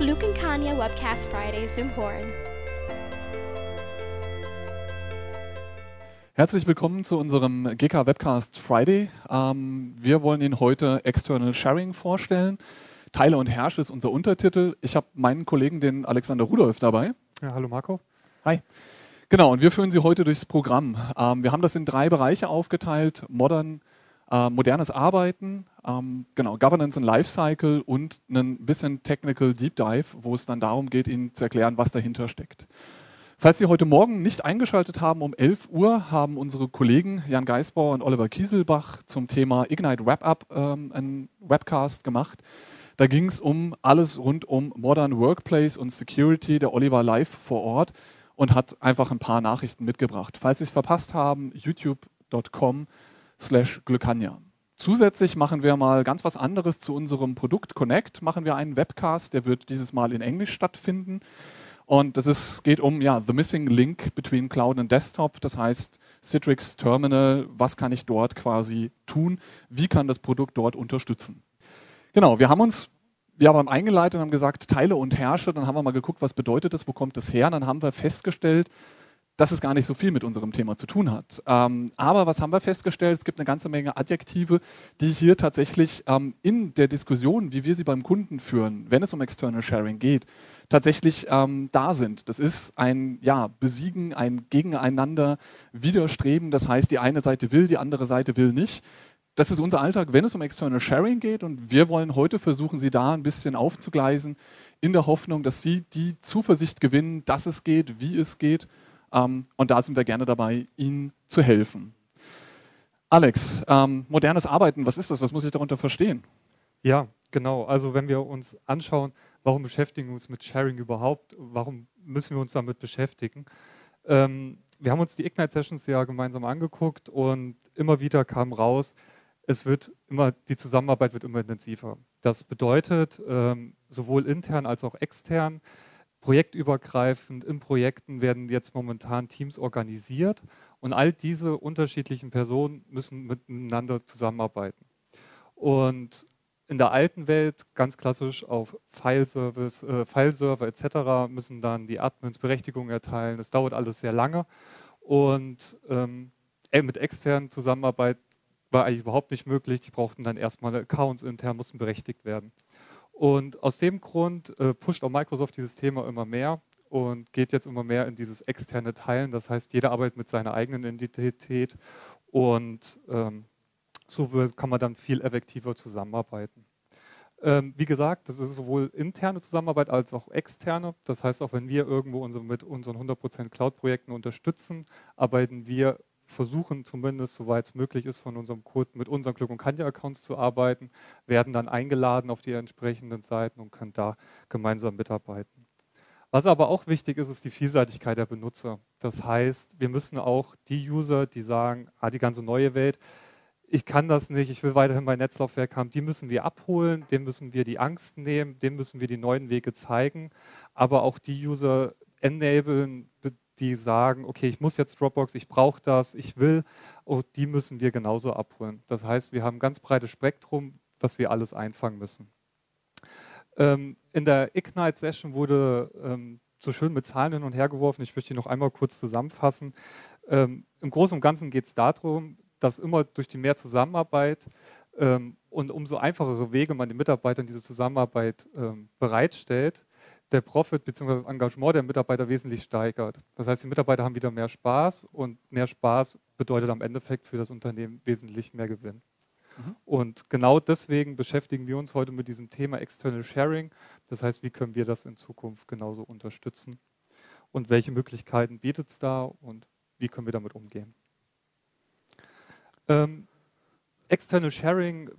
Luke and Kanya Webcast Fridays im Horn. Herzlich willkommen zu unserem GK Webcast Friday. Ähm, wir wollen Ihnen heute External Sharing vorstellen. Teile und Herrsche ist unser Untertitel. Ich habe meinen Kollegen, den Alexander Rudolf, dabei. Ja, hallo Marco. Hi. Genau, und wir führen Sie heute durchs Programm. Ähm, wir haben das in drei Bereiche aufgeteilt: Modern, äh, modernes Arbeiten, ähm, genau, Governance und Lifecycle und ein bisschen Technical Deep Dive, wo es dann darum geht, Ihnen zu erklären, was dahinter steckt. Falls Sie heute Morgen nicht eingeschaltet haben, um 11 Uhr haben unsere Kollegen Jan Geisbauer und Oliver Kieselbach zum Thema Ignite Wrap-Up ähm, einen Webcast gemacht. Da ging es um alles rund um Modern Workplace und Security. Der Oliver live vor Ort und hat einfach ein paar Nachrichten mitgebracht. Falls Sie es verpasst haben, youtube.com slash Glückanja. Zusätzlich machen wir mal ganz was anderes zu unserem Produkt Connect. Machen wir einen Webcast, der wird dieses Mal in Englisch stattfinden. Und ist, geht um ja, The Missing Link between Cloud und Desktop. Das heißt, Citrix Terminal, was kann ich dort quasi tun? Wie kann das Produkt dort unterstützen? Genau, wir haben uns wir haben eingeleitet und haben gesagt, Teile und Herrsche. Dann haben wir mal geguckt, was bedeutet das, wo kommt das her. Und dann haben wir festgestellt, dass es gar nicht so viel mit unserem Thema zu tun hat. Ähm, aber was haben wir festgestellt? Es gibt eine ganze Menge Adjektive, die hier tatsächlich ähm, in der Diskussion, wie wir sie beim Kunden führen, wenn es um External Sharing geht, tatsächlich ähm, da sind. Das ist ein ja, Besiegen, ein Gegeneinander Widerstreben. Das heißt, die eine Seite will, die andere Seite will nicht das ist unser Alltag, wenn es um External Sharing geht. Und wir wollen heute versuchen, Sie da ein bisschen aufzugleisen, in der Hoffnung, dass Sie die Zuversicht gewinnen, dass es geht, wie es geht. Ähm, und da sind wir gerne dabei, Ihnen zu helfen. Alex, ähm, modernes Arbeiten, was ist das? Was muss ich darunter verstehen? Ja, genau. Also wenn wir uns anschauen, warum beschäftigen wir uns mit Sharing überhaupt? Warum müssen wir uns damit beschäftigen? Ähm, wir haben uns die Ignite Sessions ja gemeinsam angeguckt und immer wieder kam raus, es wird immer, die Zusammenarbeit wird immer intensiver. Das bedeutet, ähm, sowohl intern als auch extern, projektübergreifend, in Projekten werden jetzt momentan Teams organisiert und all diese unterschiedlichen Personen müssen miteinander zusammenarbeiten. Und in der alten Welt ganz klassisch auf File-Service, äh, File-Server etc. müssen dann die Admins Berechtigungen erteilen. Das dauert alles sehr lange und ähm, mit externen Zusammenarbeit war eigentlich überhaupt nicht möglich. Die brauchten dann erstmal Accounts intern, mussten berechtigt werden. Und aus dem Grund äh, pusht auch Microsoft dieses Thema immer mehr und geht jetzt immer mehr in dieses externe Teilen. Das heißt, jeder arbeitet mit seiner eigenen Identität und ähm, so kann man dann viel effektiver zusammenarbeiten. Ähm, wie gesagt, das ist sowohl interne Zusammenarbeit als auch externe. Das heißt, auch wenn wir irgendwo unsere, mit unseren 100% Cloud-Projekten unterstützen, arbeiten wir versuchen zumindest, soweit es möglich ist, von unserem Code mit unseren Glück- und Kanja-Accounts zu arbeiten, werden dann eingeladen auf die entsprechenden Seiten und können da gemeinsam mitarbeiten. Was aber auch wichtig ist, ist die Vielseitigkeit der Benutzer. Das heißt, wir müssen auch die User, die sagen, ah, die ganze neue Welt, ich kann das nicht, ich will weiterhin mein Netzlaufwerk haben, die müssen wir abholen, denen müssen wir die Angst nehmen, denen müssen wir die neuen Wege zeigen, aber auch die User enablen, die sagen, okay, ich muss jetzt Dropbox, ich brauche das, ich will, oh, die müssen wir genauso abholen. Das heißt, wir haben ein ganz breites Spektrum, was wir alles einfangen müssen. Ähm, in der Ignite-Session wurde ähm, so schön mit Zahlen hin und her geworfen. Ich möchte die noch einmal kurz zusammenfassen. Ähm, Im Großen und Ganzen geht es darum, dass immer durch die mehr Zusammenarbeit ähm, und umso einfachere Wege man den Mitarbeitern diese Zusammenarbeit ähm, bereitstellt, der Profit bzw. das Engagement der Mitarbeiter wesentlich steigert. Das heißt, die Mitarbeiter haben wieder mehr Spaß und mehr Spaß bedeutet am Endeffekt für das Unternehmen wesentlich mehr Gewinn. Mhm. Und genau deswegen beschäftigen wir uns heute mit diesem Thema External Sharing. Das heißt, wie können wir das in Zukunft genauso unterstützen und welche Möglichkeiten bietet es da und wie können wir damit umgehen. Ähm, External Sharing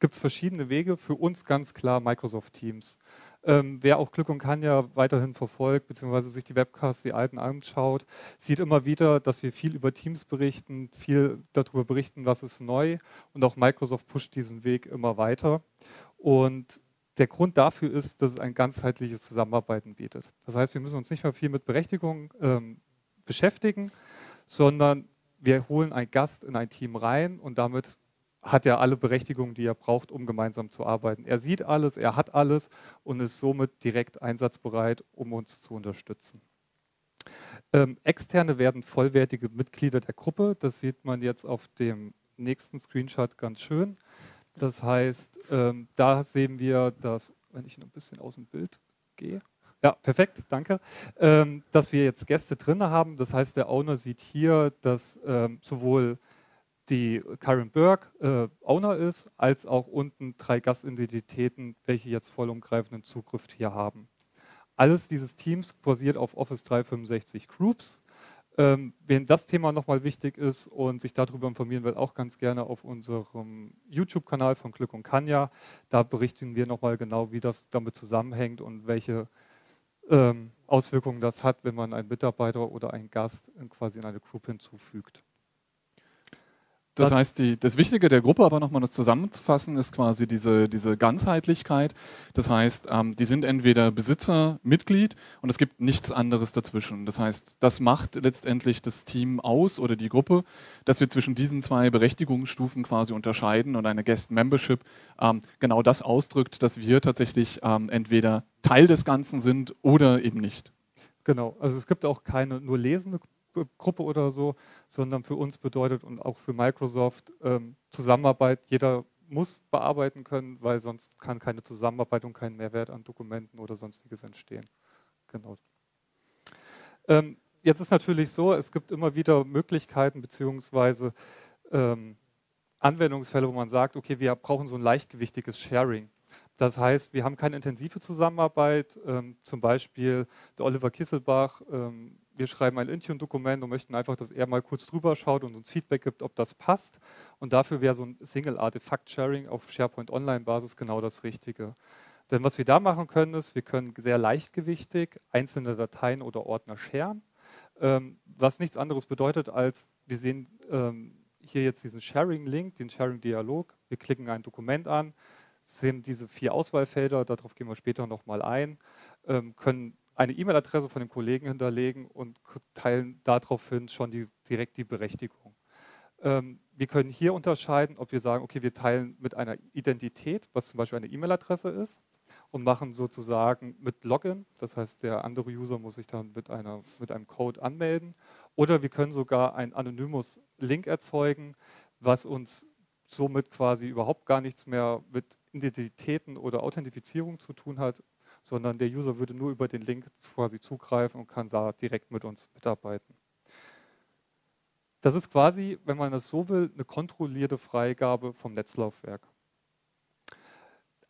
gibt es verschiedene Wege. Für uns ganz klar Microsoft Teams. Ähm, wer auch Glück und kann ja weiterhin verfolgt, beziehungsweise sich die Webcasts, die alten anschaut, sieht immer wieder, dass wir viel über Teams berichten, viel darüber berichten, was ist neu. Und auch Microsoft pusht diesen Weg immer weiter. Und der Grund dafür ist, dass es ein ganzheitliches Zusammenarbeiten bietet. Das heißt, wir müssen uns nicht mehr viel mit Berechtigung ähm, beschäftigen, sondern wir holen einen Gast in ein Team rein und damit hat er alle Berechtigungen, die er braucht, um gemeinsam zu arbeiten. Er sieht alles, er hat alles und ist somit direkt einsatzbereit, um uns zu unterstützen. Ähm, Externe werden vollwertige Mitglieder der Gruppe. Das sieht man jetzt auf dem nächsten Screenshot ganz schön. Das heißt, ähm, da sehen wir, dass, wenn ich noch ein bisschen aus dem Bild gehe, ja, perfekt, danke. Ähm, dass wir jetzt Gäste drin haben. Das heißt, der Owner sieht hier, dass ähm, sowohl die Karen Burke äh, Owner ist, als auch unten drei Gastidentitäten, welche jetzt vollumgreifenden Zugriff hier haben. Alles dieses Teams basiert auf Office 365 Groups. Ähm, wen das Thema nochmal wichtig ist und sich darüber informieren will, auch ganz gerne auf unserem YouTube-Kanal von Glück und Kanja. Da berichten wir nochmal genau, wie das damit zusammenhängt und welche ähm, Auswirkungen das hat, wenn man einen Mitarbeiter oder einen Gast quasi in eine Group hinzufügt. Das heißt, die, das Wichtige der Gruppe, aber nochmal das zusammenzufassen, ist quasi diese, diese Ganzheitlichkeit. Das heißt, ähm, die sind entweder Besitzer, Mitglied und es gibt nichts anderes dazwischen. Das heißt, das macht letztendlich das Team aus oder die Gruppe, dass wir zwischen diesen zwei Berechtigungsstufen quasi unterscheiden und eine Guest Membership ähm, genau das ausdrückt, dass wir tatsächlich ähm, entweder Teil des Ganzen sind oder eben nicht. Genau, also es gibt auch keine nur lesende Gruppe oder so, sondern für uns bedeutet und auch für Microsoft ähm, Zusammenarbeit. Jeder muss bearbeiten können, weil sonst kann keine Zusammenarbeit und kein Mehrwert an Dokumenten oder sonstiges entstehen. Genau. Ähm, jetzt ist natürlich so, es gibt immer wieder Möglichkeiten beziehungsweise ähm, Anwendungsfälle, wo man sagt, okay, wir brauchen so ein leichtgewichtiges Sharing. Das heißt, wir haben keine intensive Zusammenarbeit. Ähm, zum Beispiel der Oliver Kisselbach ähm, wir schreiben ein Intune-Dokument und möchten einfach, dass er mal kurz drüber schaut und uns Feedback gibt, ob das passt. Und dafür wäre so ein Single-Artifact-Sharing auf SharePoint Online-Basis genau das Richtige. Denn was wir da machen können, ist, wir können sehr leichtgewichtig einzelne Dateien oder Ordner sharen, ähm, was nichts anderes bedeutet, als wir sehen ähm, hier jetzt diesen Sharing-Link, den Sharing-Dialog. Wir klicken ein Dokument an, sehen diese vier Auswahlfelder, darauf gehen wir später nochmal ein, ähm, können eine E-Mail-Adresse von dem Kollegen hinterlegen und teilen daraufhin schon die, direkt die Berechtigung. Ähm, wir können hier unterscheiden, ob wir sagen, okay, wir teilen mit einer Identität, was zum Beispiel eine E-Mail-Adresse ist, und machen sozusagen mit Login, das heißt, der andere User muss sich dann mit, einer, mit einem Code anmelden. Oder wir können sogar ein anonymes Link erzeugen, was uns somit quasi überhaupt gar nichts mehr mit Identitäten oder Authentifizierung zu tun hat, sondern der User würde nur über den Link quasi zugreifen und kann da direkt mit uns mitarbeiten. Das ist quasi, wenn man das so will, eine kontrollierte Freigabe vom Netzlaufwerk.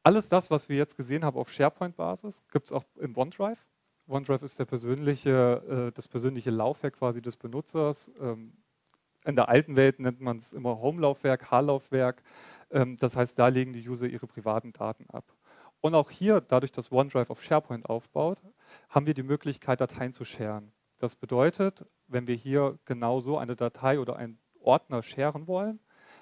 Alles das, was wir jetzt gesehen haben auf SharePoint-Basis, gibt es auch im OneDrive. OneDrive ist persönliche, äh, das persönliche Laufwerk quasi des Benutzers. Ähm, in der alten Welt nennt man es immer Home-Laufwerk, H-Laufwerk. Ähm, das heißt, da legen die User ihre privaten Daten ab. Und auch hier, dadurch, dass OneDrive auf SharePoint aufbaut, haben wir die Möglichkeit, Dateien zu sharen. Das bedeutet, wenn wir hier genau so eine Datei oder einen Ordner sharen wollen,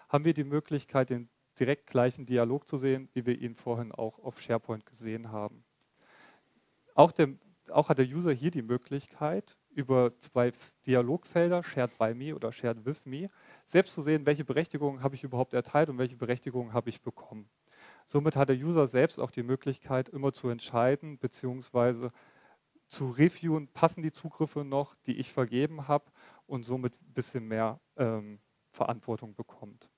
haben wir die Möglichkeit, den direkt gleichen Dialog zu sehen, wie wir ihn vorhin auch auf SharePoint gesehen haben. Auch, der, auch hat der User hier die Möglichkeit, über zwei Dialogfelder, Shared by Me oder Shared with Me, selbst zu sehen, welche Berechtigungen habe ich überhaupt erteilt und welche Berechtigungen habe ich bekommen. Somit hat der User selbst auch die Möglichkeit, immer zu entscheiden bzw. zu reviewen, passen die Zugriffe noch, die ich vergeben habe und somit ein bisschen mehr ähm, Verantwortung bekommt.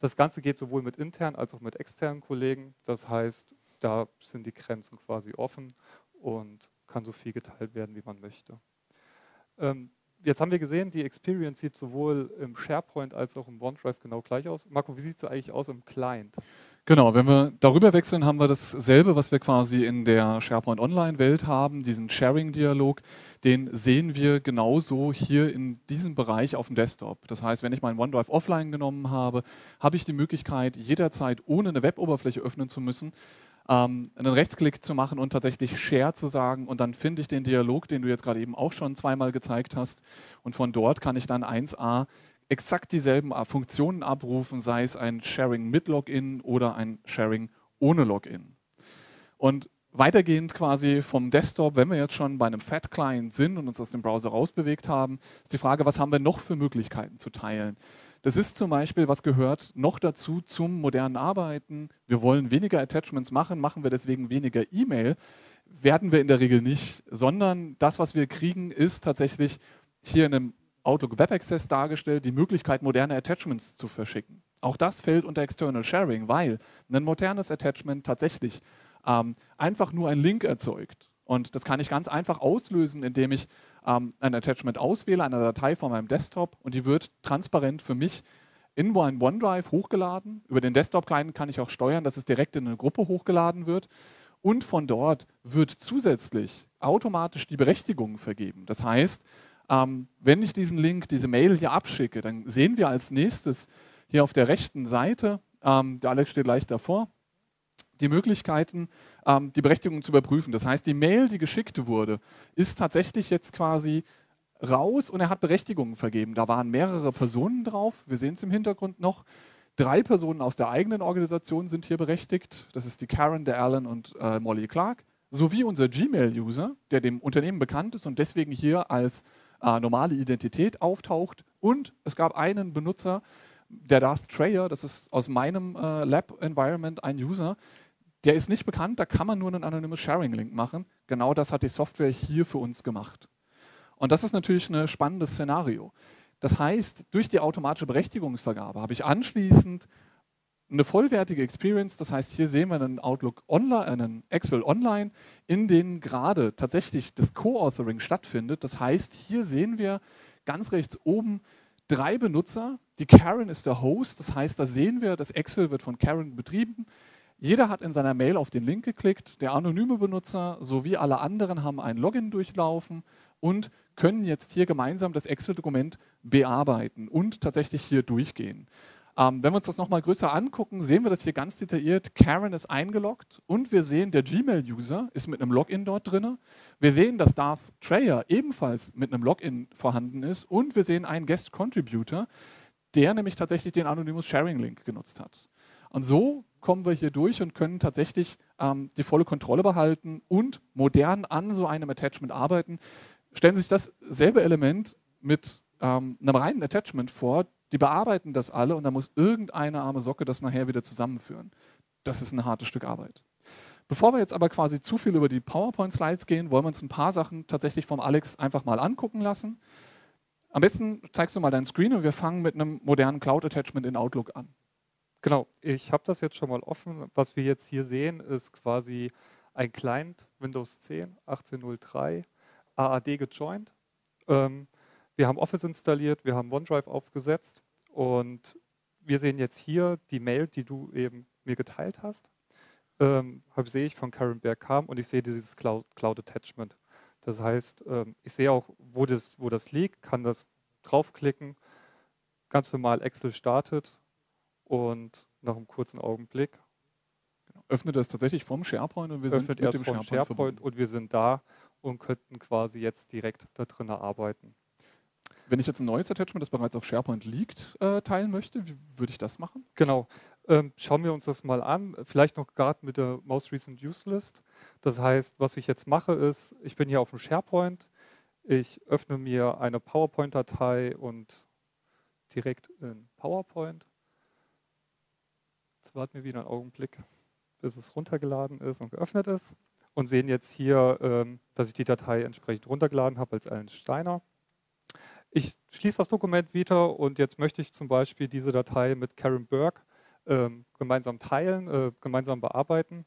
Das Ganze geht sowohl mit internen als auch mit externen Kollegen. Das heißt, da sind die Grenzen quasi offen und kann so viel geteilt werden, wie man möchte. Ähm, jetzt haben wir gesehen, die Experience sieht sowohl im SharePoint als auch im OneDrive genau gleich aus. Marco, wie sieht es eigentlich aus im Client? Genau, wenn wir darüber wechseln, haben wir dasselbe, was wir quasi in der SharePoint Online-Welt haben, diesen Sharing-Dialog, den sehen wir genauso hier in diesem Bereich auf dem Desktop. Das heißt, wenn ich meinen OneDrive offline genommen habe, habe ich die Möglichkeit, jederzeit ohne eine Weboberfläche öffnen zu müssen, ähm, einen Rechtsklick zu machen und tatsächlich Share zu sagen. Und dann finde ich den Dialog, den du jetzt gerade eben auch schon zweimal gezeigt hast. Und von dort kann ich dann 1a exakt dieselben Funktionen abrufen, sei es ein Sharing mit Login oder ein Sharing ohne Login. Und weitergehend quasi vom Desktop, wenn wir jetzt schon bei einem Fat-Client sind und uns aus dem Browser rausbewegt haben, ist die Frage, was haben wir noch für Möglichkeiten zu teilen? Das ist zum Beispiel, was gehört noch dazu zum modernen Arbeiten. Wir wollen weniger Attachments machen, machen wir deswegen weniger E-Mail. Werden wir in der Regel nicht, sondern das, was wir kriegen, ist tatsächlich hier in einem Outlook Web Access dargestellt, die Möglichkeit, moderne Attachments zu verschicken. Auch das fällt unter External Sharing, weil ein modernes Attachment tatsächlich ähm, einfach nur einen Link erzeugt. Und das kann ich ganz einfach auslösen, indem ich ähm, ein Attachment auswähle, eine Datei von meinem Desktop und die wird transparent für mich in ein OneDrive hochgeladen. Über den Desktop-Client kann ich auch steuern, dass es direkt in eine Gruppe hochgeladen wird. Und von dort wird zusätzlich automatisch die Berechtigung vergeben. Das heißt, ähm, wenn ich diesen Link, diese Mail hier abschicke, dann sehen wir als nächstes hier auf der rechten Seite, ähm, der Alex steht leicht davor, die Möglichkeiten, ähm, die Berechtigung zu überprüfen. Das heißt, die Mail, die geschickt wurde, ist tatsächlich jetzt quasi raus und er hat Berechtigungen vergeben. Da waren mehrere Personen drauf. Wir sehen es im Hintergrund noch. Drei Personen aus der eigenen Organisation sind hier berechtigt. Das ist die Karen, der Alan und äh, Molly Clark. Sowie unser Gmail-User, der dem Unternehmen bekannt ist und deswegen hier als äh, normale Identität auftaucht. Und es gab einen Benutzer, der Darth Trayer, das ist aus meinem äh, Lab-Environment ein User, der ist nicht bekannt, da kann man nur einen anonymen Sharing-Link machen. Genau das hat die Software hier für uns gemacht. Und das ist natürlich ein spannendes Szenario. Das heißt, durch die automatische Berechtigungsvergabe habe ich anschließend eine vollwertige Experience. Das heißt, hier sehen wir einen Outlook Online, einen Excel Online, in dem gerade tatsächlich das Co-Authoring stattfindet. Das heißt, hier sehen wir ganz rechts oben drei Benutzer. Die Karen ist der Host. Das heißt, da sehen wir, das Excel wird von Karen betrieben. Jeder hat in seiner Mail auf den Link geklickt. Der anonyme Benutzer sowie alle anderen haben ein Login durchlaufen und können jetzt hier gemeinsam das Excel-Dokument bearbeiten und tatsächlich hier durchgehen. Ähm, wenn wir uns das nochmal größer angucken, sehen wir das hier ganz detailliert. Karen ist eingeloggt und wir sehen, der Gmail-User ist mit einem Login dort drin. Wir sehen, dass Darth Trayer ebenfalls mit einem Login vorhanden ist und wir sehen einen Guest Contributor, der nämlich tatsächlich den Anonymous Sharing Link genutzt hat. Und so kommen wir hier durch und können tatsächlich ähm, die volle Kontrolle behalten und modern an so einem Attachment arbeiten. Stellen Sie sich dasselbe Element mit ähm, einem reinen Attachment vor. Die bearbeiten das alle und dann muss irgendeine arme Socke das nachher wieder zusammenführen. Das ist ein hartes Stück Arbeit. Bevor wir jetzt aber quasi zu viel über die PowerPoint-Slides gehen, wollen wir uns ein paar Sachen tatsächlich vom Alex einfach mal angucken lassen. Am besten zeigst du mal deinen Screen und wir fangen mit einem modernen Cloud-Attachment in Outlook an. Genau, ich habe das jetzt schon mal offen. Was wir jetzt hier sehen, ist quasi ein Client Windows 10 1803 AAD gejoint. Ähm, wir haben Office installiert, wir haben OneDrive aufgesetzt und wir sehen jetzt hier die Mail, die du eben mir geteilt hast. Ähm, sehe ich von Karen Berg kam und ich sehe dieses Cloud, Cloud Attachment. Das heißt, ähm, ich sehe auch, wo das, wo das liegt, kann das draufklicken, ganz normal Excel startet und nach einem kurzen Augenblick öffnet das tatsächlich vom SharePoint und wir sind mit dem SharePoint, SharePoint und wir sind da und könnten quasi jetzt direkt da drin arbeiten. Wenn ich jetzt ein neues Attachment, das bereits auf SharePoint liegt, äh, teilen möchte, wie würde ich das machen? Genau. Ähm, schauen wir uns das mal an. Vielleicht noch gerade mit der Most Recent Use List. Das heißt, was ich jetzt mache, ist, ich bin hier auf dem SharePoint. Ich öffne mir eine PowerPoint-Datei und direkt in PowerPoint. Jetzt warten wir wieder einen Augenblick, bis es runtergeladen ist und geöffnet ist. Und sehen jetzt hier, ähm, dass ich die Datei entsprechend runtergeladen habe als Alan Steiner. Ich schließe das Dokument wieder und jetzt möchte ich zum Beispiel diese Datei mit Karen Burke ähm, gemeinsam teilen, äh, gemeinsam bearbeiten.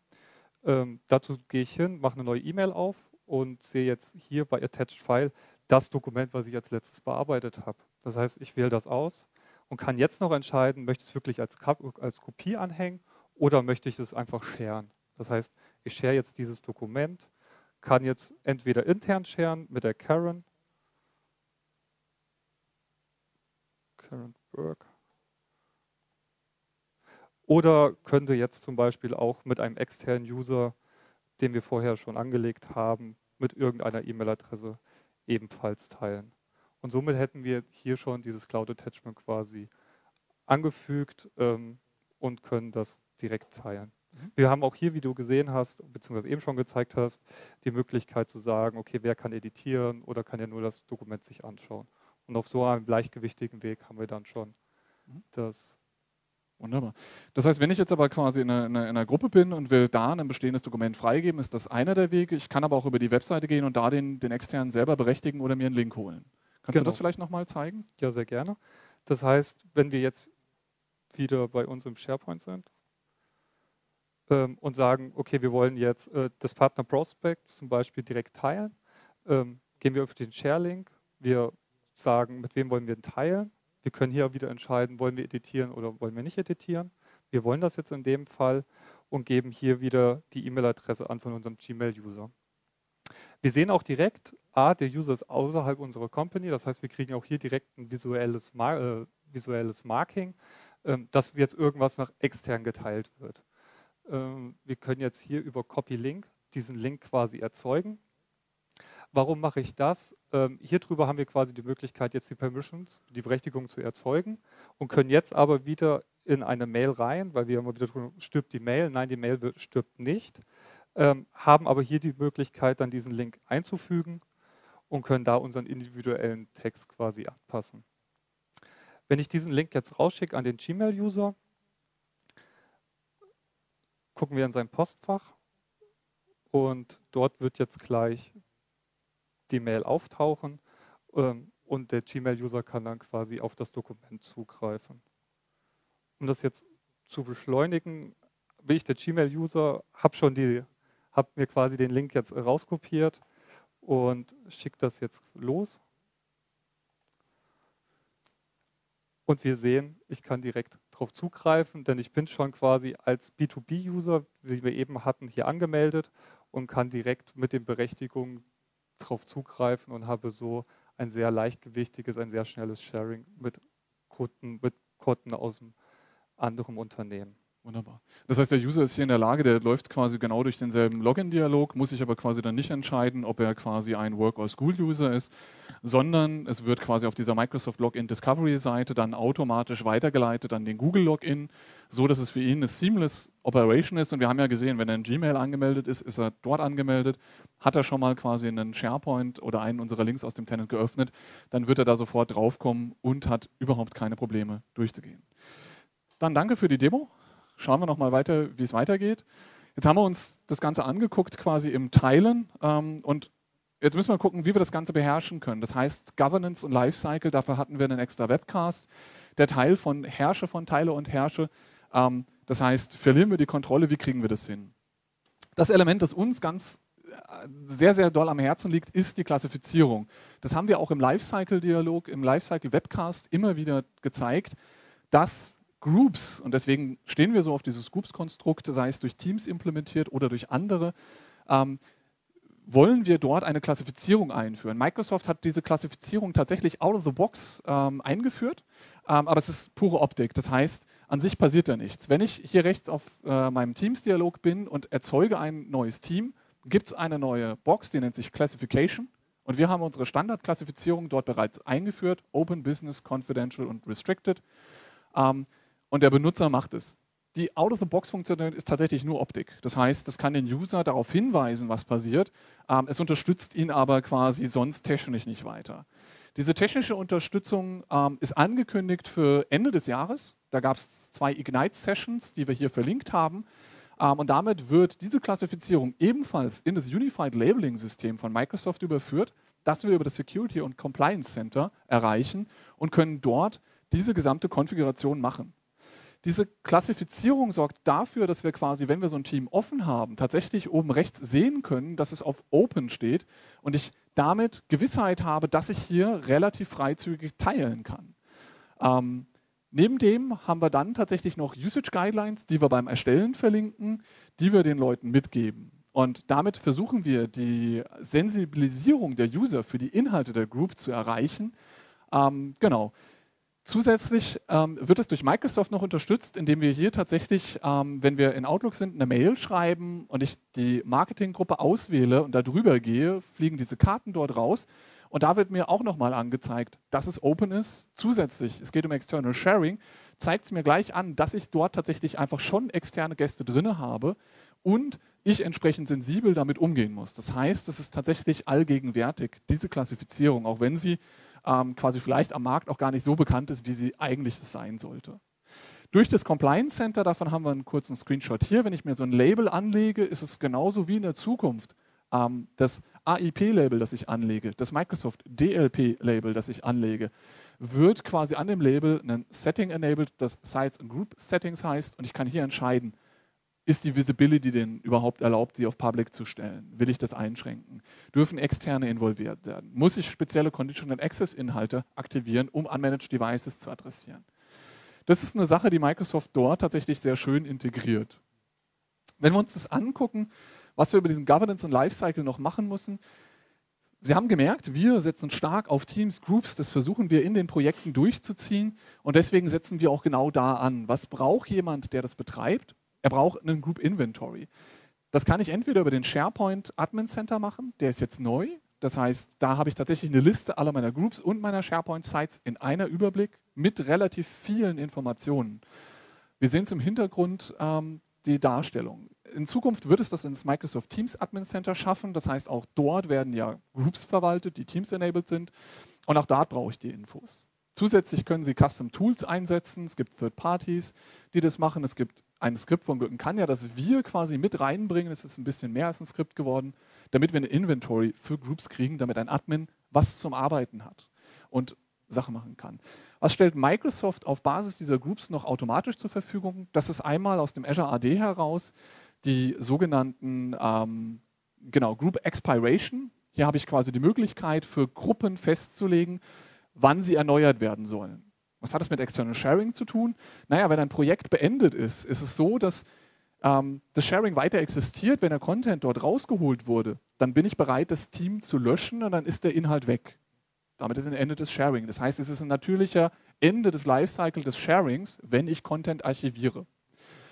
Ähm, dazu gehe ich hin, mache eine neue E-Mail auf und sehe jetzt hier bei Attached File das Dokument, was ich als letztes bearbeitet habe. Das heißt, ich wähle das aus und kann jetzt noch entscheiden, möchte ich es wirklich als, als Kopie anhängen oder möchte ich es einfach sharen. Das heißt, ich share jetzt dieses Dokument, kann jetzt entweder intern sharen mit der Karen, Karen Burke, oder könnte jetzt zum Beispiel auch mit einem externen User, den wir vorher schon angelegt haben, mit irgendeiner E-Mail-Adresse ebenfalls teilen. Und somit hätten wir hier schon dieses Cloud Attachment quasi angefügt ähm, und können das direkt teilen. Mhm. Wir haben auch hier, wie du gesehen hast, beziehungsweise eben schon gezeigt hast, die Möglichkeit zu sagen, okay, wer kann editieren oder kann ja nur das Dokument sich anschauen. Und auf so einem gleichgewichtigen Weg haben wir dann schon das Wunderbar. Das heißt, wenn ich jetzt aber quasi in einer, in einer, Gruppe bin und will da ein bestehendes Dokument freigeben, ist das einer der Wege. Ich kann aber auch über die Webseite gehen und da den, den externen selber berechtigen oder mir einen Link holen. Kannst genau. du das vielleicht nochmal zeigen? Ja, sehr gerne. Das heißt, wenn wir jetzt wieder bei uns im SharePoint sind ähm, und sagen, okay, wir wollen jetzt äh, das Partner Prospect zum Beispiel direkt teilen, ähm, gehen wir auf den Share-Link, wir sagen, mit wem wollen wir teilen wir können hier wieder entscheiden, wollen wir editieren oder wollen wir nicht editieren. Wir wollen das jetzt in dem Fall und geben hier wieder die E-Mail-Adresse an von unserem Gmail-User. Wir sehen auch direkt, A, der User ist außerhalb unserer Company, das heißt, wir kriegen auch hier direkt ein visuelles, Mar äh, visuelles Marking, ähm, dass jetzt irgendwas nach extern geteilt wird. Ähm, wir können jetzt hier über Copy-Link diesen Link quasi erzeugen. Warum mache ich das? Ähm, hier drüber haben wir quasi die Möglichkeit, jetzt die Permissions, die Berechtigung zu erzeugen und können jetzt aber wieder in eine Mail rein, weil wir immer wieder drüber, stirbt die Mail? Nein, die Mail stirbt nicht. Ähm, haben aber hier die Möglichkeit, dann diesen Link einzufügen und können da unseren individuellen Text quasi anpassen. Wenn ich diesen Link jetzt rausschicke an den Gmail-User, gucken wir in sein Postfach und dort wird jetzt gleich die Mail auftauchen ähm, und der Gmail-User kann dann quasi auf das Dokument zugreifen. Um das jetzt zu beschleunigen, bin ich der Gmail-User, habe schon habe mir quasi den Link jetzt rauskopiert und schicke das jetzt los. Und wir sehen, ich kann direkt darauf zugreifen, denn ich bin schon quasi als B2B-User, wie wir eben hatten, hier angemeldet und kann direkt mit den Berechtigungen darauf zugreifen und habe so ein sehr leichtgewichtiges, ein sehr schnelles Sharing mit Kunden, mit Kunden aus einem anderen Unternehmen. Wunderbar. Das heißt, der User ist hier in der Lage, der läuft quasi genau durch denselben Login-Dialog, muss sich aber quasi dann nicht entscheiden, ob er quasi ein Work- or School-User ist, sondern es wird quasi auf dieser Microsoft Login Discovery-Seite dann automatisch weitergeleitet an den Google Login, so dass es für ihn eine seamless Operation ist. Und wir haben ja gesehen, wenn er in Gmail angemeldet ist, ist er dort angemeldet, hat er schon mal quasi einen SharePoint oder einen unserer Links aus dem Tenant geöffnet, dann wird er da sofort draufkommen und hat überhaupt keine Probleme durchzugehen. Dann danke für die Demo schauen wir nochmal weiter, wie es weitergeht. Jetzt haben wir uns das Ganze angeguckt, quasi im Teilen. Ähm, und jetzt müssen wir gucken, wie wir das Ganze beherrschen können. Das heißt, Governance und Lifecycle, dafür hatten wir einen extra Webcast. Der Teil von Herrsche von Teile und Herrsche. Ähm, das heißt, verlieren wir die Kontrolle, wie kriegen wir das hin? Das Element, das uns ganz äh, sehr, sehr doll am Herzen liegt, ist die Klassifizierung. Das haben wir auch im Lifecycle-Dialog, im Lifecycle-Webcast immer wieder gezeigt, dass Groups, und deswegen stehen wir so auf dieses Groups-Konstrukt, sei es durch Teams implementiert oder durch andere, ähm, wollen wir dort eine Klassifizierung einführen. Microsoft hat diese Klassifizierung tatsächlich out of the box ähm, eingeführt, ähm, aber es ist pure Optik. Das heißt, an sich passiert da nichts. Wenn ich hier rechts auf äh, meinem Teams-Dialog bin und erzeuge ein neues Team, gibt es eine neue Box, die nennt sich Classification. Und wir haben unsere Standardklassifizierung dort bereits eingeführt, Open, Business, Confidential und Restricted. Ähm, und der Benutzer macht es. Die Out-of-the-Box-Funktion ist tatsächlich nur Optik. Das heißt, das kann den User darauf hinweisen, was passiert. Ähm, es unterstützt ihn aber quasi sonst technisch nicht weiter. Diese technische Unterstützung ähm, ist angekündigt für Ende des Jahres. Da gab es zwei Ignite-Sessions, die wir hier verlinkt haben. Ähm, und damit wird diese Klassifizierung ebenfalls in das Unified Labeling-System von Microsoft überführt, das wir über das Security und Compliance Center erreichen und können dort diese gesamte Konfiguration machen. Diese Klassifizierung sorgt dafür, dass wir quasi, wenn wir so ein Team offen haben, tatsächlich oben rechts sehen können, dass es auf Open steht und ich damit Gewissheit habe, dass ich hier relativ freizügig teilen kann. Ähm, neben dem haben wir dann tatsächlich noch Usage Guidelines, die wir beim Erstellen verlinken, die wir den Leuten mitgeben. Und damit versuchen wir, die Sensibilisierung der User für die Inhalte der Group zu erreichen. Ähm, genau. Zusätzlich ähm, wird es durch Microsoft noch unterstützt, indem wir hier tatsächlich, ähm, wenn wir in Outlook sind, eine Mail schreiben und ich die Marketinggruppe auswähle und da drüber gehe, fliegen diese Karten dort raus. Und da wird mir auch nochmal angezeigt, dass es open ist. Zusätzlich, es geht um External Sharing, zeigt es mir gleich an, dass ich dort tatsächlich einfach schon externe Gäste drin habe und ich entsprechend sensibel damit umgehen muss. Das heißt, es ist tatsächlich allgegenwärtig, diese Klassifizierung, auch wenn sie ähm, quasi vielleicht am Markt auch gar nicht so bekannt ist, wie sie eigentlich sein sollte. Durch das Compliance Center, davon haben wir einen kurzen Screenshot hier, wenn ich mir so ein Label anlege, ist es genauso wie in der Zukunft. Ähm, das AIP-Label, das ich anlege, das Microsoft DLP-Label, das ich anlege, wird quasi an dem Label ein Setting enabled, das Sites and Group Settings heißt und ich kann hier entscheiden, ist die Visibility denn überhaupt erlaubt, sie auf Public zu stellen? Will ich das einschränken? Dürfen Externe involviert werden? Muss ich spezielle Conditional Access Inhalte aktivieren, um Unmanaged Devices zu adressieren? Das ist eine Sache, die Microsoft dort tatsächlich sehr schön integriert. Wenn wir uns das angucken, was wir über diesen Governance und Lifecycle noch machen müssen, Sie haben gemerkt, wir setzen stark auf Teams, Groups, das versuchen wir in den Projekten durchzuziehen und deswegen setzen wir auch genau da an. Was braucht jemand, der das betreibt? Er braucht einen Group Inventory. Das kann ich entweder über den SharePoint Admin Center machen, der ist jetzt neu. Das heißt, da habe ich tatsächlich eine Liste aller meiner Groups und meiner SharePoint Sites in einer Überblick mit relativ vielen Informationen. Wir sehen es im Hintergrund ähm, die Darstellung. In Zukunft wird es das ins Microsoft Teams Admin Center schaffen. Das heißt, auch dort werden ja Groups verwaltet, die Teams enabled sind. Und auch dort brauche ich die Infos. Zusätzlich können Sie Custom Tools einsetzen. Es gibt Third Parties, die das machen. Es gibt ein Skript von Gürten kann ja, das wir quasi mit reinbringen. Es ist ein bisschen mehr als ein Skript geworden, damit wir eine Inventory für Groups kriegen, damit ein Admin was zum Arbeiten hat und Sachen machen kann. Was stellt Microsoft auf Basis dieser Groups noch automatisch zur Verfügung? Das ist einmal aus dem Azure AD heraus die sogenannten ähm, genau, Group Expiration. Hier habe ich quasi die Möglichkeit für Gruppen festzulegen, wann sie erneuert werden sollen. Was hat das mit External Sharing zu tun? Naja, wenn ein Projekt beendet ist, ist es so, dass ähm, das Sharing weiter existiert. Wenn der Content dort rausgeholt wurde, dann bin ich bereit, das Team zu löschen und dann ist der Inhalt weg. Damit ist ein Ende des Sharing. Das heißt, es ist ein natürlicher Ende des Lifecycle des Sharings, wenn ich Content archiviere.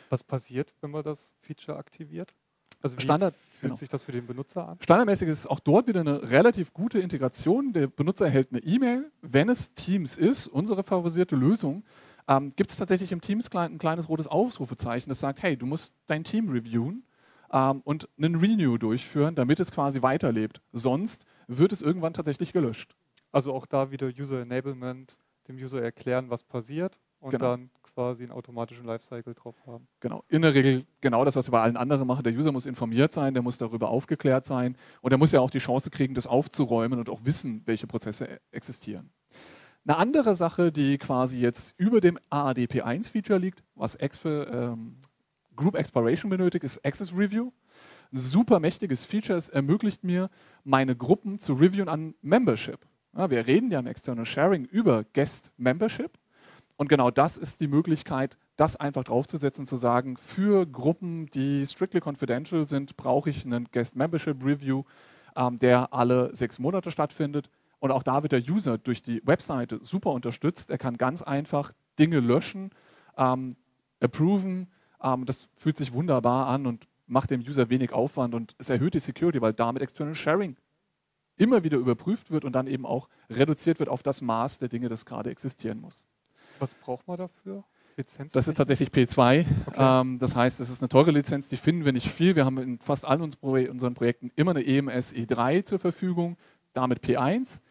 Was passiert, wenn man das Feature aktiviert? Also wie Standard, fühlt genau. sich das für den Benutzer an? Standardmäßig ist es auch dort wieder eine relativ gute Integration. Der Benutzer erhält eine E-Mail. Wenn es Teams ist, unsere favorisierte Lösung, ähm, gibt es tatsächlich im Teams ein kleines rotes Ausrufezeichen, das sagt, hey, du musst dein Team reviewen ähm, und einen Renew durchführen, damit es quasi weiterlebt. Sonst wird es irgendwann tatsächlich gelöscht. Also auch da wieder User Enablement, dem User erklären, was passiert und Genau. dann quasi einen automatischen Lifecycle drauf haben. Genau. In der Regel genau das, was wir bei allen anderen machen. Der User muss informiert sein, der muss darüber aufgeklärt sein und er muss ja auch die Chance kriegen, das aufzuräumen und auch wissen, welche Prozesse e- existieren. Eine andere Sache, die quasi jetzt über dem AADP1-Feature liegt, was Exp ähm, Group Exploration benötigt, ist Access Review. Ein super mächtiges Feature. Es ermöglicht mir, meine Gruppen zu reviewen an Membership. Ja, wir reden ja im External Sharing über Guest Membership. Und genau das ist die Möglichkeit, das einfach draufzusetzen, zu sagen, für Gruppen, die strictly confidential sind, brauche ich einen Guest Membership Review, ähm, der alle sechs Monate stattfindet. Und auch da wird der User durch die Webseite super unterstützt. Er kann ganz einfach Dinge löschen, ähm, approven. Ähm, das fühlt sich wunderbar an und macht dem User wenig Aufwand und es erhöht die Security, weil damit External Sharing immer wieder überprüft wird und dann eben auch reduziert wird auf das Maß der Dinge, das gerade existieren muss. Was braucht man dafür? Lizenz? Das ist tatsächlich P2. Ähm, das heißt, es ist eine teure Lizenz, die finden wir nicht viel. Wir haben in fast allen unseren Projekten immer eine EMS E3 zur Verfügung, damit P1.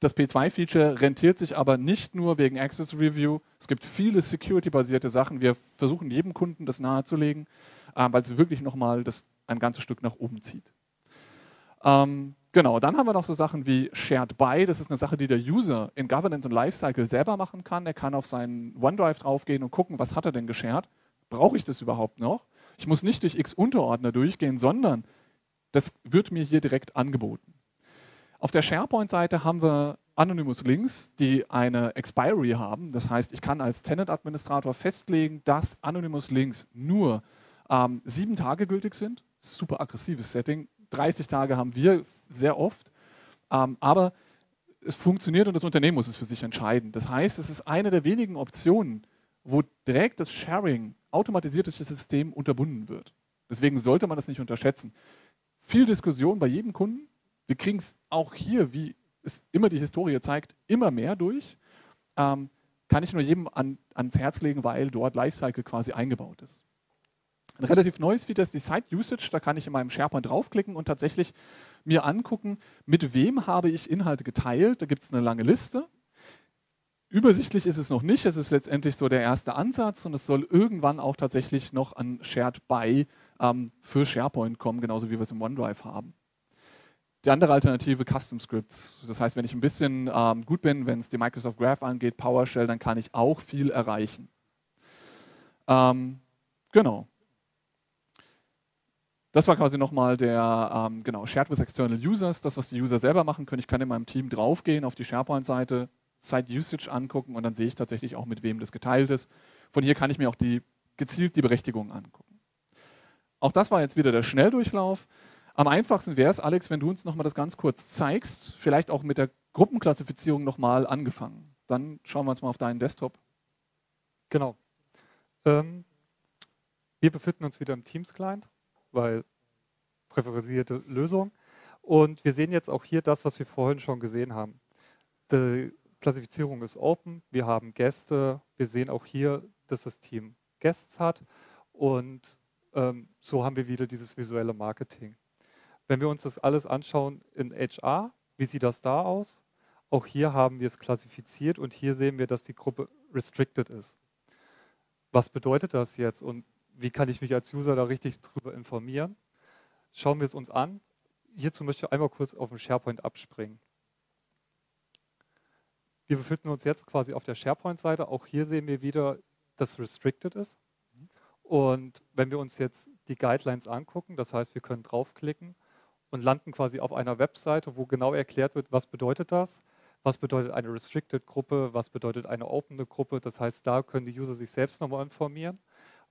Das P2-Feature rentiert sich aber nicht nur wegen Access Review. Es gibt viele security-basierte Sachen. Wir versuchen jedem Kunden das nahezulegen, äh, weil es wirklich nochmal das ein ganzes Stück nach oben zieht. Ähm, genau, dann haben wir noch so Sachen wie Shared By. Das ist eine Sache, die der User in Governance und Lifecycle selber machen kann. Er kann auf seinen OneDrive draufgehen und gucken, was hat er denn geshared? Brauche ich das überhaupt noch? Ich muss nicht durch x Unterordner durchgehen, sondern das wird mir hier direkt angeboten. Auf der SharePoint-Seite haben wir Anonymous Links, die eine Expiry haben. Das heißt, ich kann als Tenant-Administrator festlegen, dass Anonymous Links nur ähm, sieben Tage gültig sind. Super aggressives Setting. 30 Tage haben wir sehr oft. Ähm, aber es funktioniert und das Unternehmen muss es für sich entscheiden. Das heißt, es ist eine der wenigen Optionen, wo direkt das Sharing automatisiert durch das System unterbunden wird. Deswegen sollte man das nicht unterschätzen. Viel Diskussion bei jedem Kunden. Wir kriegen es auch hier, wie es immer die Historie zeigt, immer mehr durch. Ähm, kann ich nur jedem an, ans Herz legen, weil dort Lifecycle quasi eingebaut ist. Ein relativ neues Feature ist die Site Usage. Da kann ich in meinem SharePoint draufklicken und tatsächlich mir angucken, mit wem habe ich Inhalte geteilt. Da gibt es eine lange Liste. Übersichtlich ist es noch nicht. Es ist letztendlich so der erste Ansatz und es soll irgendwann auch tatsächlich noch an Shared By ähm, für SharePoint kommen, genauso wie wir es im OneDrive haben. Die andere Alternative, Custom Scripts. Das heißt, wenn ich ein bisschen ähm, gut bin, wenn es die Microsoft Graph angeht, PowerShell, dann kann ich auch viel erreichen. Ähm, genau. Das war quasi nochmal der ähm, genau, Shared with External Users, das, was die User selber machen können. Ich kann in meinem Team draufgehen auf die SharePoint-Seite, Site Usage angucken und dann sehe ich tatsächlich auch, mit wem das geteilt ist. Von hier kann ich mir auch die, gezielt die Berechtigungen angucken. Auch das war jetzt wieder der Schnelldurchlauf. Am einfachsten wäre es, Alex, wenn du uns nochmal das ganz kurz zeigst, vielleicht auch mit der Gruppenklassifizierung nochmal angefangen. Dann schauen wir uns mal auf deinen Desktop. Genau. Ähm, wir befinden uns wieder im Teams-Client, weil präferisierte Lösung. Und wir sehen jetzt auch hier das, was wir vorhin schon gesehen haben. Die Klassifizierung ist open, wir haben Gäste, wir sehen auch hier, dass das Team Guests hat und ähm, so haben wir wieder dieses visuelle Marketing. Wenn wir uns das alles anschauen in HR, wie sieht das da aus? Auch hier haben wir es klassifiziert und hier sehen wir, dass die Gruppe restricted ist. Was bedeutet das jetzt und wie kann ich mich als User da richtig drüber informieren? Schauen wir es uns an. Hierzu möchte ich einmal kurz auf den SharePoint abspringen. Wir befinden uns jetzt quasi auf der SharePoint-Seite. Auch hier sehen wir wieder, dass restricted ist. Und wenn wir uns jetzt die Guidelines angucken, das heißt, wir können draufklicken und landen quasi auf einer Webseite, wo genau erklärt wird, was bedeutet das, was bedeutet eine Restricted Gruppe, was bedeutet eine Open Gruppe. Das heißt, da können die User sich selbst nochmal informieren,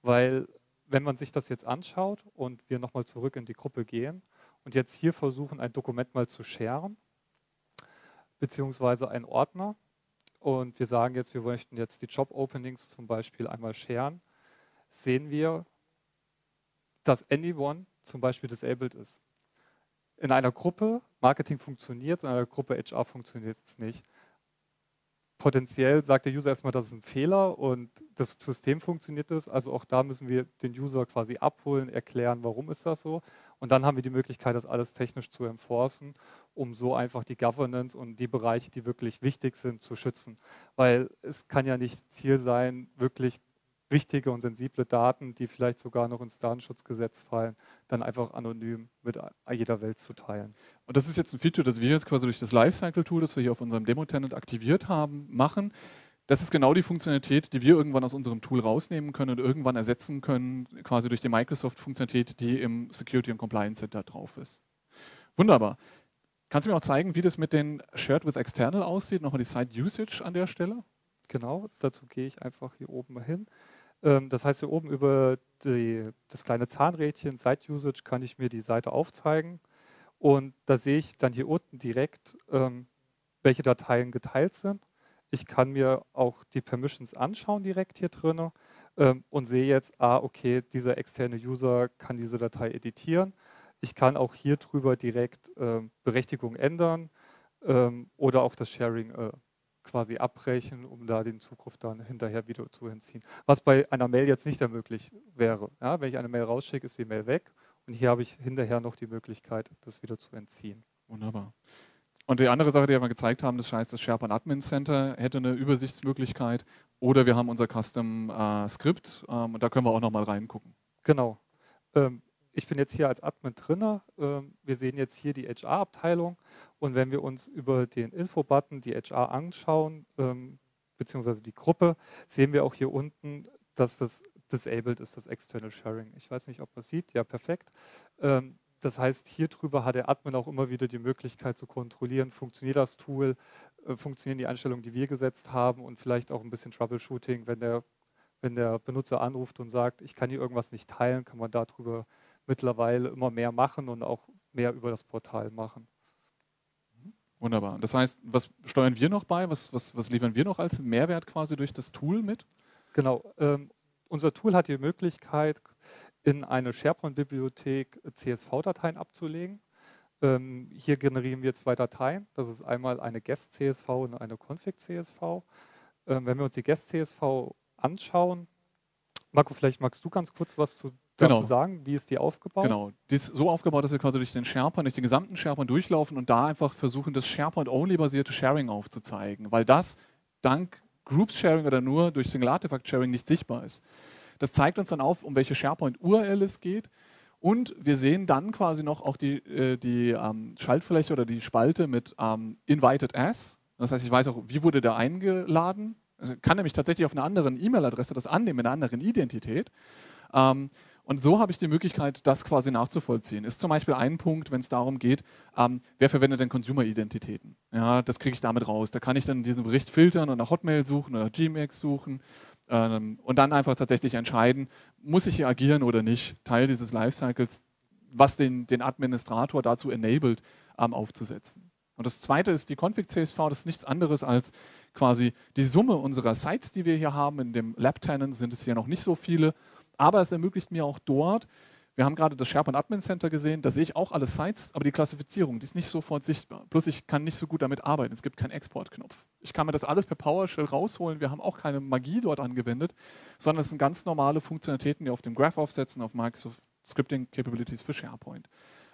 weil wenn man sich das jetzt anschaut und wir nochmal zurück in die Gruppe gehen und jetzt hier versuchen, ein Dokument mal zu sharen, beziehungsweise einen Ordner und wir sagen jetzt, wir möchten jetzt die Job Openings zum Beispiel einmal sharen, sehen wir, dass Anyone zum Beispiel disabled ist in einer Gruppe, Marketing funktioniert, in einer Gruppe HR funktioniert es nicht. Potenziell sagt der User erstmal, das ist ein Fehler und das System funktioniert es. Also auch da müssen wir den User quasi abholen, erklären, warum ist das so. Und dann haben wir die Möglichkeit, das alles technisch zu enforcen, um so einfach die Governance und die Bereiche, die wirklich wichtig sind, zu schützen. Weil es kann ja nicht Ziel sein, wirklich wichtige und sensible Daten, die vielleicht sogar noch ins Datenschutzgesetz fallen, dann einfach anonym mit jeder Welt zu teilen. Und das ist jetzt ein Feature, das wir jetzt quasi durch das Lifecycle-Tool, das wir hier auf unserem Demo-Tenant aktiviert haben, machen. Das ist genau die Funktionalität, die wir irgendwann aus unserem Tool rausnehmen können und irgendwann ersetzen können, quasi durch die Microsoft-Funktionalität, die im Security und Compliance Center drauf ist. Wunderbar. Kannst du mir auch zeigen, wie das mit den Shared with External aussieht? Nochmal die Site Usage an der Stelle. Genau, dazu gehe ich einfach hier oben mal hin. Ähm, das heißt, hier oben über die, das kleine Zahnrädchen Site Usage kann ich mir die Seite aufzeigen und da sehe ich dann hier unten direkt, ähm, welche Dateien geteilt sind. Ich kann mir auch die Permissions anschauen direkt hier drin ähm, und sehe jetzt, ah, okay, dieser externe User kann diese Datei editieren. Ich kann auch hier drüber direkt Berechtigung ändern oder auch das Sharing äh, quasi abbrechen, um da den Zugriff dann hinterher wieder zu entziehen. Was bei einer Mail jetzt nicht möglich wäre. Ja, wenn ich eine Mail rausschicke, ist die Mail weg und hier habe ich hinterher noch die Möglichkeit, das wieder zu entziehen. Wunderbar. Und die andere Sache, die wir gezeigt haben, das heißt, das SharePoint Admin Center hätte eine Übersichtsmöglichkeit oder wir haben unser Custom äh, Skript ähm, und da können wir auch nochmal reingucken. Genau. Ähm, ich bin jetzt hier als Admin drin. Ähm, wir sehen jetzt hier die HR-Abteilung und wenn wir uns über den Info-Button die HR anschauen, ähm, beziehungsweise die Gruppe, sehen wir auch hier unten, dass das disabled ist, das External Sharing. Ich weiß nicht, ob man sieht. Ja, perfekt. Ähm, das heißt, hier drüber hat der Admin auch immer wieder die Möglichkeit zu kontrollieren, funktioniert das Tool, äh, funktionieren die Einstellungen, die wir gesetzt haben und vielleicht auch ein bisschen Troubleshooting, wenn der, wenn der Benutzer anruft und sagt, ich kann hier irgendwas nicht teilen, kann man darüber mittlerweile immer mehr machen und auch mehr über das Portal machen. Wunderbar. Das heißt, was steuern wir noch bei? Was, was, was liefern wir noch als Mehrwert quasi durch das Tool mit? Genau. Ähm, unser Tool hat die Möglichkeit, in eine SharePoint-Bibliothek CSV-Dateien abzulegen. Ähm, hier generieren wir zwei Dateien. Das ist einmal eine Guest-CSV und eine Config-CSV. Ähm, wenn wir uns die Guest-CSV anschauen, Marco, vielleicht magst du ganz kurz was zu dazu Genau. sagen? Wie ist die aufgebaut? Genau. Die ist so aufgebaut, dass wir quasi durch den SharePoint, durch den gesamten SharePoint durchlaufen und da einfach versuchen, das SharePoint-only-basierte Sharing aufzuzeigen, weil das dank Groups-Sharing oder nur durch Single-Artifact-Sharing nicht sichtbar ist. Das zeigt uns dann auf, um welche SharePoint-URL es geht. Und wir sehen dann quasi noch auch die, äh, die ähm, Schaltfläche oder die Spalte mit ähm, Invited As. Das heißt, ich weiß auch, wie wurde der eingeladen. Also kann nämlich tatsächlich auf einer anderen E-Mail-Adresse das annehmen, mit einer anderen Identität. Ähm, und so habe ich die Möglichkeit, das quasi nachzuvollziehen. Ist zum Beispiel ein Punkt, wenn es darum geht, ähm, wer verwendet denn Consumer-Identitäten? Ja, das kriege ich damit raus. Da kann ich dann diesen Bericht filtern und nach Hotmail suchen oder Gmax suchen ähm, und dann einfach tatsächlich entscheiden, muss ich hier agieren oder nicht, Teil dieses Lifecycles, was den, den Administrator dazu enabled, ähm, aufzusetzen. Und das zweite ist die Config-CSV, das ist nichts anderes als quasi die Summe unserer Sites, die wir hier haben. In dem Lab-Tenant sind es hier noch nicht so viele, aber es ermöglicht mir auch dort, wir haben gerade das SharePoint Admin Center gesehen, da sehe ich auch alle Sites, aber die Klassifizierung, die ist nicht sofort sichtbar. Plus ich kann nicht so gut damit arbeiten, es gibt keinen Exportknopf. Ich kann mir das alles per PowerShell rausholen, wir haben auch keine Magie dort angewendet, sondern es sind ganz normale Funktionalitäten, die auf dem Graph aufsetzen, auf Microsoft Scripting Capabilities für SharePoint.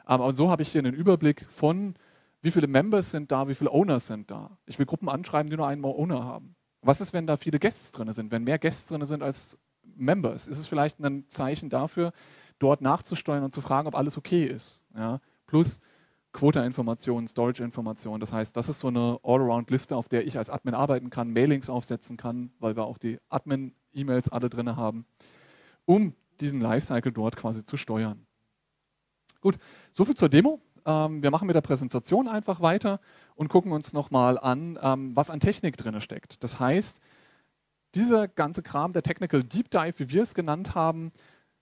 Aber und so habe ich hier einen Überblick von, wie viele Members sind da, wie viele Owners sind da. Ich will Gruppen anschreiben, die nur einen Owner haben. Was ist, wenn da viele Guests drin sind? Wenn mehr Guests drin sind als Members, ist es vielleicht ein Zeichen dafür, dort nachzusteuern und zu fragen, ob alles okay ist. Ja? Plus Quota-Informationen, Storage-Informationen. Das heißt, das ist so eine All-Around-Liste, auf der ich als Admin arbeiten kann, Mailings aufsetzen kann, weil wir auch die Admin-E-Mails alle drin haben, um diesen Lifecycle dort quasi zu steuern. Gut, soviel zur Demo. Ähm, wir machen mit der Präsentation einfach weiter und gucken uns nochmal an, ähm, was an Technik drin steckt. Das heißt, dieser ganze Kram, der Technical Deep Dive, wie wir es genannt haben,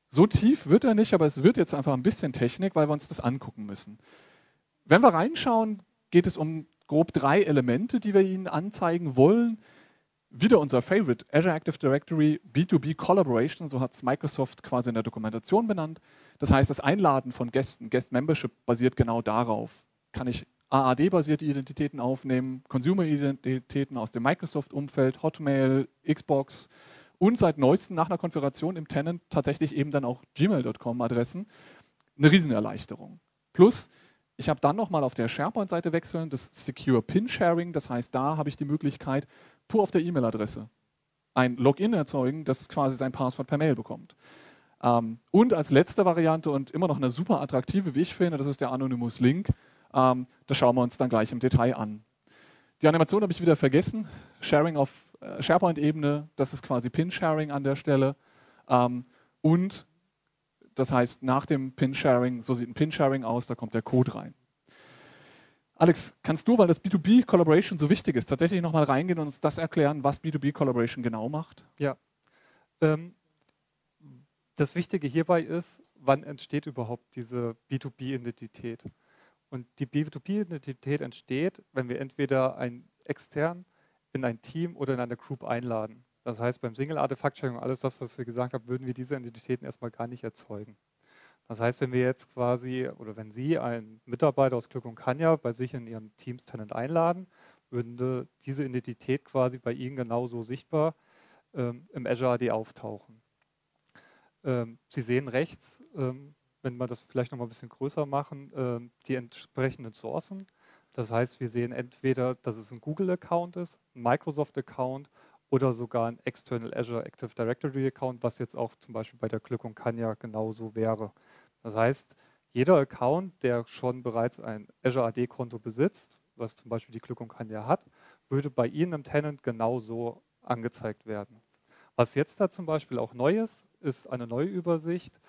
so tief wird er nicht, aber es wird jetzt einfach ein bisschen Technik, weil wir uns das angucken müssen. Wenn wir reinschauen, geht es um grob drei Elemente, die wir Ihnen anzeigen wollen. Wieder unser Favorite, Azure Active Directory B2B Collaboration, so hat es Microsoft quasi in der Dokumentation benannt. Das heißt, das Einladen von Gästen, Guest Membership basiert genau darauf. Kann ich AAD-basierte Identitäten aufnehmen, Consumer-Identitäten aus dem Microsoft-Umfeld, Hotmail, Xbox und seit neuestem nach einer Konfiguration im Tenant tatsächlich eben dann auch gmail.com-Adressen. Eine Riesenerleichterung. Plus, ich habe dann nochmal auf der SharePoint-Seite wechseln, das Secure Pin Sharing, das heißt, da habe ich die Möglichkeit, pur auf der E-Mail-Adresse ein Login erzeugen, das quasi sein Passwort per Mail bekommt. Ähm, und als letzte Variante und immer noch eine super attraktive, wie ich finde, das ist der Anonymous Link. Ähm, das schauen wir uns dann gleich im Detail an. Die Animation habe ich wieder vergessen. Sharing auf äh, SharePoint-Ebene, das ist quasi Pin-Sharing an der Stelle. Ähm, und das heißt, nach dem Pin-Sharing, so sieht ein Pin-Sharing aus, da kommt der Code rein. Alex, kannst du, weil das B2B Collaboration so wichtig ist, tatsächlich nochmal reingehen und uns das erklären, was B2B Collaboration genau macht? Ja. Ähm, das Wichtige hierbei ist, wann entsteht überhaupt diese B2B-Identität? Und die B2B-Identität entsteht, wenn wir entweder ein extern in ein Team oder in eine Group einladen. Das heißt, beim Single-Artefakt-Sharing und alles das, was wir gesagt haben, würden wir diese Identitäten erstmal gar nicht erzeugen. Das heißt, wenn wir jetzt quasi, oder wenn Sie einen Mitarbeiter aus Glück und Kanja bei sich in Ihren Teams-Tenant einladen, würde diese Identität quasi bei Ihnen genauso sichtbar ähm, im Azure AD auftauchen. Ähm, Sie sehen rechts, ähm, wenn wir das vielleicht noch mal ein bisschen größer machen, ähm, die entsprechenden Sourcen. Das heißt, wir sehen entweder, dass es ein Google-Account ist, ein Microsoft-Account oder sogar ein External Azure Active Directory Account, was jetzt auch zum Beispiel bei der Glück und Kanja genauso wäre. Das heißt, jeder Account, der schon bereits ein Azure AD-Konto besitzt, was zum Beispiel die Glück und Kanja hat, würde bei Ihnen im Tenant genauso angezeigt werden. Was jetzt da zum Beispiel auch neu ist, ist eine neue Übersicht,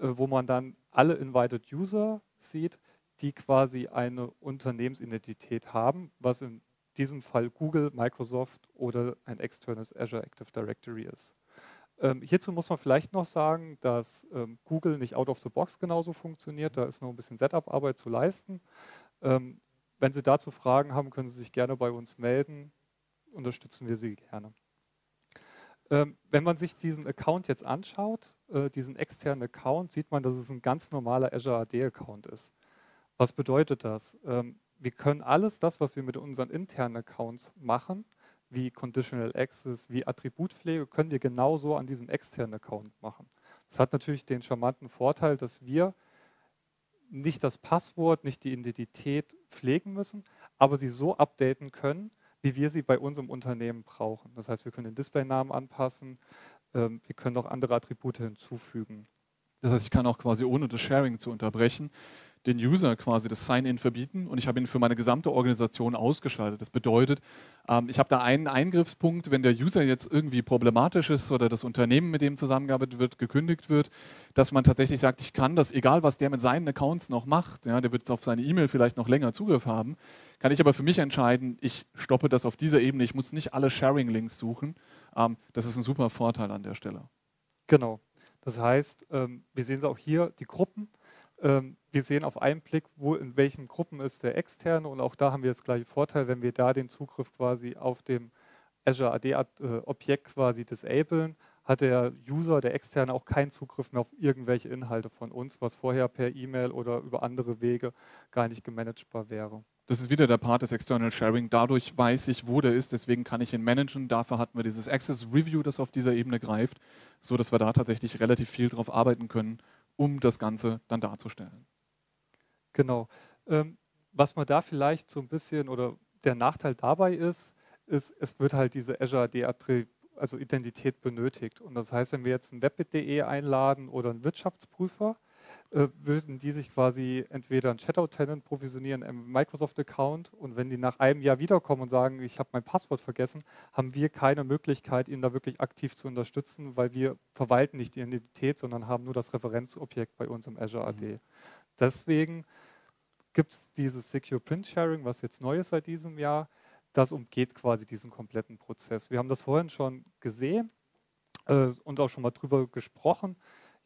äh, wo man dann alle Invited User sieht, die quasi eine Unternehmensidentität haben, was in diesem Fall Google, Microsoft oder ein externes Azure Active Directory ist. Ähm, hierzu muss man vielleicht noch sagen, dass ähm, Google nicht out of the box genauso funktioniert. Da ist noch ein bisschen Setup-Arbeit zu leisten. Ähm, wenn Sie dazu Fragen haben, können Sie sich gerne bei uns melden. Unterstützen wir Sie gerne. Ähm, wenn man sich diesen Account jetzt anschaut, äh, diesen externen Account, sieht man, dass es ein ganz normaler Azure AD-Account ist. Was bedeutet das? Ähm, wir können alles das, was wir mit unseren internen Accounts machen, wie Conditional Access, wie Attributpflege, können wir genauso an diesem externen Account machen. Es hat natürlich den charmanten Vorteil, dass wir nicht das Passwort, nicht die Identität pflegen müssen, aber sie so updaten können, wie wir sie bei uns im Unternehmen brauchen. Das heißt, wir können den Displaynamen anpassen, ähm, wir können auch andere Attribute hinzufügen. Das heißt, ich kann auch quasi ohne das Sharing zu unterbrechen, den User quasi das Sign-in verbieten und ich habe ihn für meine gesamte Organisation ausgeschaltet. Das bedeutet, ähm, ich habe da einen Eingriffspunkt, wenn der User jetzt irgendwie problematisch ist oder das Unternehmen, mit dem zusammengearbeitet wird, gekündigt wird, dass man tatsächlich sagt, ich kann das, egal was der mit seinen Accounts noch macht, ja, der wird auf seine E-Mail vielleicht noch länger Zugriff haben, kann ich aber für mich entscheiden, ich stoppe das auf dieser Ebene, ich muss nicht alle Sharing-Links suchen. Ähm, das ist ein super Vorteil an der Stelle. Genau. Das heißt, ähm, wir sehen es auch hier, die Gruppen. Ähm, wir sehen auf einen Blick, wo in welchen Gruppen ist der externe und auch da haben wir das gleiche Vorteil, wenn wir da den Zugriff quasi auf dem Azure AD-Objekt äh, quasi disablen, hat der User, der externe, auch keinen Zugriff mehr auf irgendwelche Inhalte von uns, was vorher per E-Mail oder über andere Wege gar nicht gemanagbar wäre. Das ist wieder der Part des External Sharing. Dadurch weiß ich, wo der ist, deswegen kann ich ihn managen. Dafür hatten wir dieses Access Review, das auf dieser Ebene greift, so dass wir da tatsächlich relativ viel drauf arbeiten können, um das Ganze dann darzustellen. Genau. Ähm, was man da vielleicht so ein bisschen oder der Nachteil dabei ist, ist, es wird halt diese Azure AD also Identität benötigt. Und das heißt, wenn wir jetzt ein Webit.de einladen oder einen Wirtschaftsprüfer, würden die sich quasi entweder einen Checkout-Tenant provisionieren im Microsoft-Account und wenn die nach einem Jahr wiederkommen und sagen, ich habe mein Passwort vergessen, haben wir keine Möglichkeit, ihn da wirklich aktiv zu unterstützen, weil wir verwalten nicht die Identität, sondern haben nur das Referenzobjekt bei uns im Azure AD. Mhm. Deswegen gibt es dieses Secure Print Sharing, was jetzt neu ist seit diesem Jahr. Das umgeht quasi diesen kompletten Prozess. Wir haben das vorhin schon gesehen äh, und auch schon mal drüber gesprochen.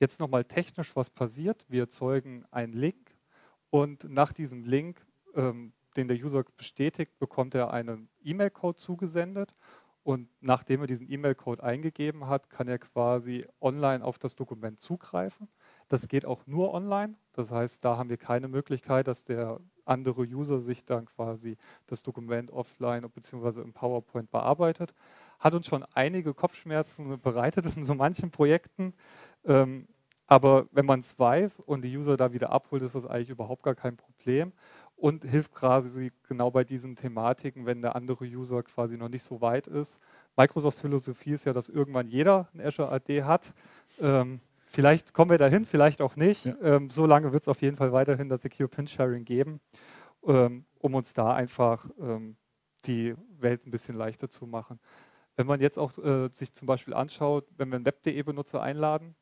Jetzt nochmal technisch, was passiert. Wir erzeugen einen Link und nach diesem Link, ähm, den der User bestätigt, bekommt er einen E-Mail-Code zugesendet und nachdem er diesen E-Mail-Code eingegeben hat, kann er quasi online auf das Dokument zugreifen. Das geht auch nur online. Das heißt, da haben wir keine Möglichkeit, dass der andere User sich dann quasi das Dokument offline bzw. im PowerPoint bearbeitet. Hat uns schon einige Kopfschmerzen bereitet in so manchen Projekten. Ähm, aber wenn man es weiß und die User da wieder abholt, ist das eigentlich überhaupt gar kein Problem und hilft quasi genau bei diesen Thematiken, wenn der andere User quasi noch nicht so weit ist. Microsofts Philosophie ist ja, dass irgendwann jeder ein Azure AD hat. Ähm, vielleicht kommen wir dahin, vielleicht auch nicht. Ja. Ähm, so lange wird es auf jeden Fall weiterhin das Secure Pin Sharing geben, ähm, um uns da einfach ähm, die Welt ein bisschen leichter zu machen. Wenn man jetzt auch äh, sich zum Beispiel anschaut, wenn wir einen Web.de-Benutzer einladen,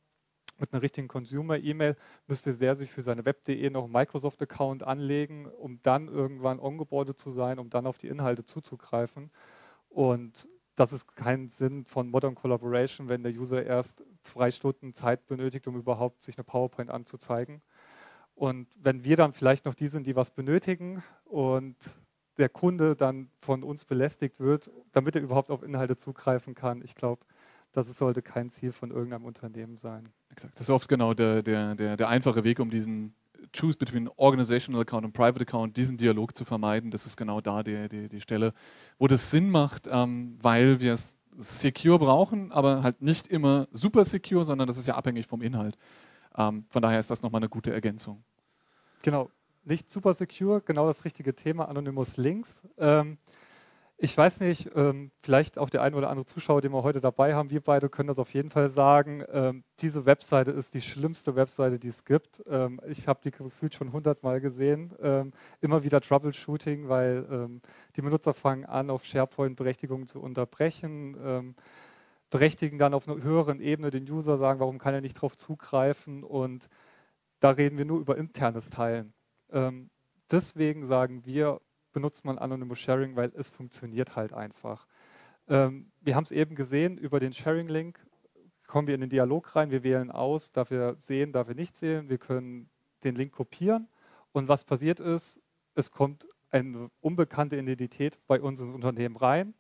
mit einer richtigen Consumer-E-Mail müsste der sich für seine Web.de noch einen Microsoft-Account anlegen, um dann irgendwann ongeboardet zu sein, um dann auf die Inhalte zuzugreifen. Und das ist kein Sinn von Modern Collaboration, wenn der User erst zwei Stunden Zeit benötigt, um überhaupt sich eine PowerPoint anzuzeigen. Und wenn wir dann vielleicht noch die sind, die was benötigen und der Kunde dann von uns belästigt wird, damit er überhaupt auf Inhalte zugreifen kann, ich glaube, das sollte kein Ziel von irgendeinem Unternehmen sein. Exakt. Das ist oft genau der, der, der, der einfache Weg, um diesen Choose between Organizational Account und Private Account, diesen Dialog zu vermeiden. Das ist genau da die, die, die Stelle, wo das Sinn macht, ähm, weil wir es secure brauchen, aber halt nicht immer super secure, sondern das ist ja abhängig vom Inhalt. Ähm, von daher ist das nochmal eine gute Ergänzung. Genau, nicht super secure, genau das richtige Thema, Anonymous Links. Ähm, ich weiß nicht, ähm, vielleicht auch der ein oder andere Zuschauer, den wir heute dabei haben, wir beide können das auf jeden Fall sagen. Ähm, diese Webseite ist die schlimmste Webseite, die es gibt. Ähm, ich habe die gefühlt schon hundertmal gesehen. Ähm, immer wieder Troubleshooting, weil ähm, die Benutzer fangen an, auf SharePoint-Berechtigungen zu unterbrechen, berechtigen dann auf einer höheren Ebene den User, sagen, warum kann er nicht darauf zugreifen und da reden wir nur über internes Teilen. Deswegen sagen wir, benutzt man Anonymous Sharing, weil es funktioniert halt einfach. Ähm, wir haben es eben gesehen, über den Sharing-Link kommen wir in den Dialog rein, wir wählen aus, darf er sehen, darf er nicht sehen, wir können den Link kopieren und was passiert ist, es kommt eine unbekannte Identität bei uns ins Unternehmen rein,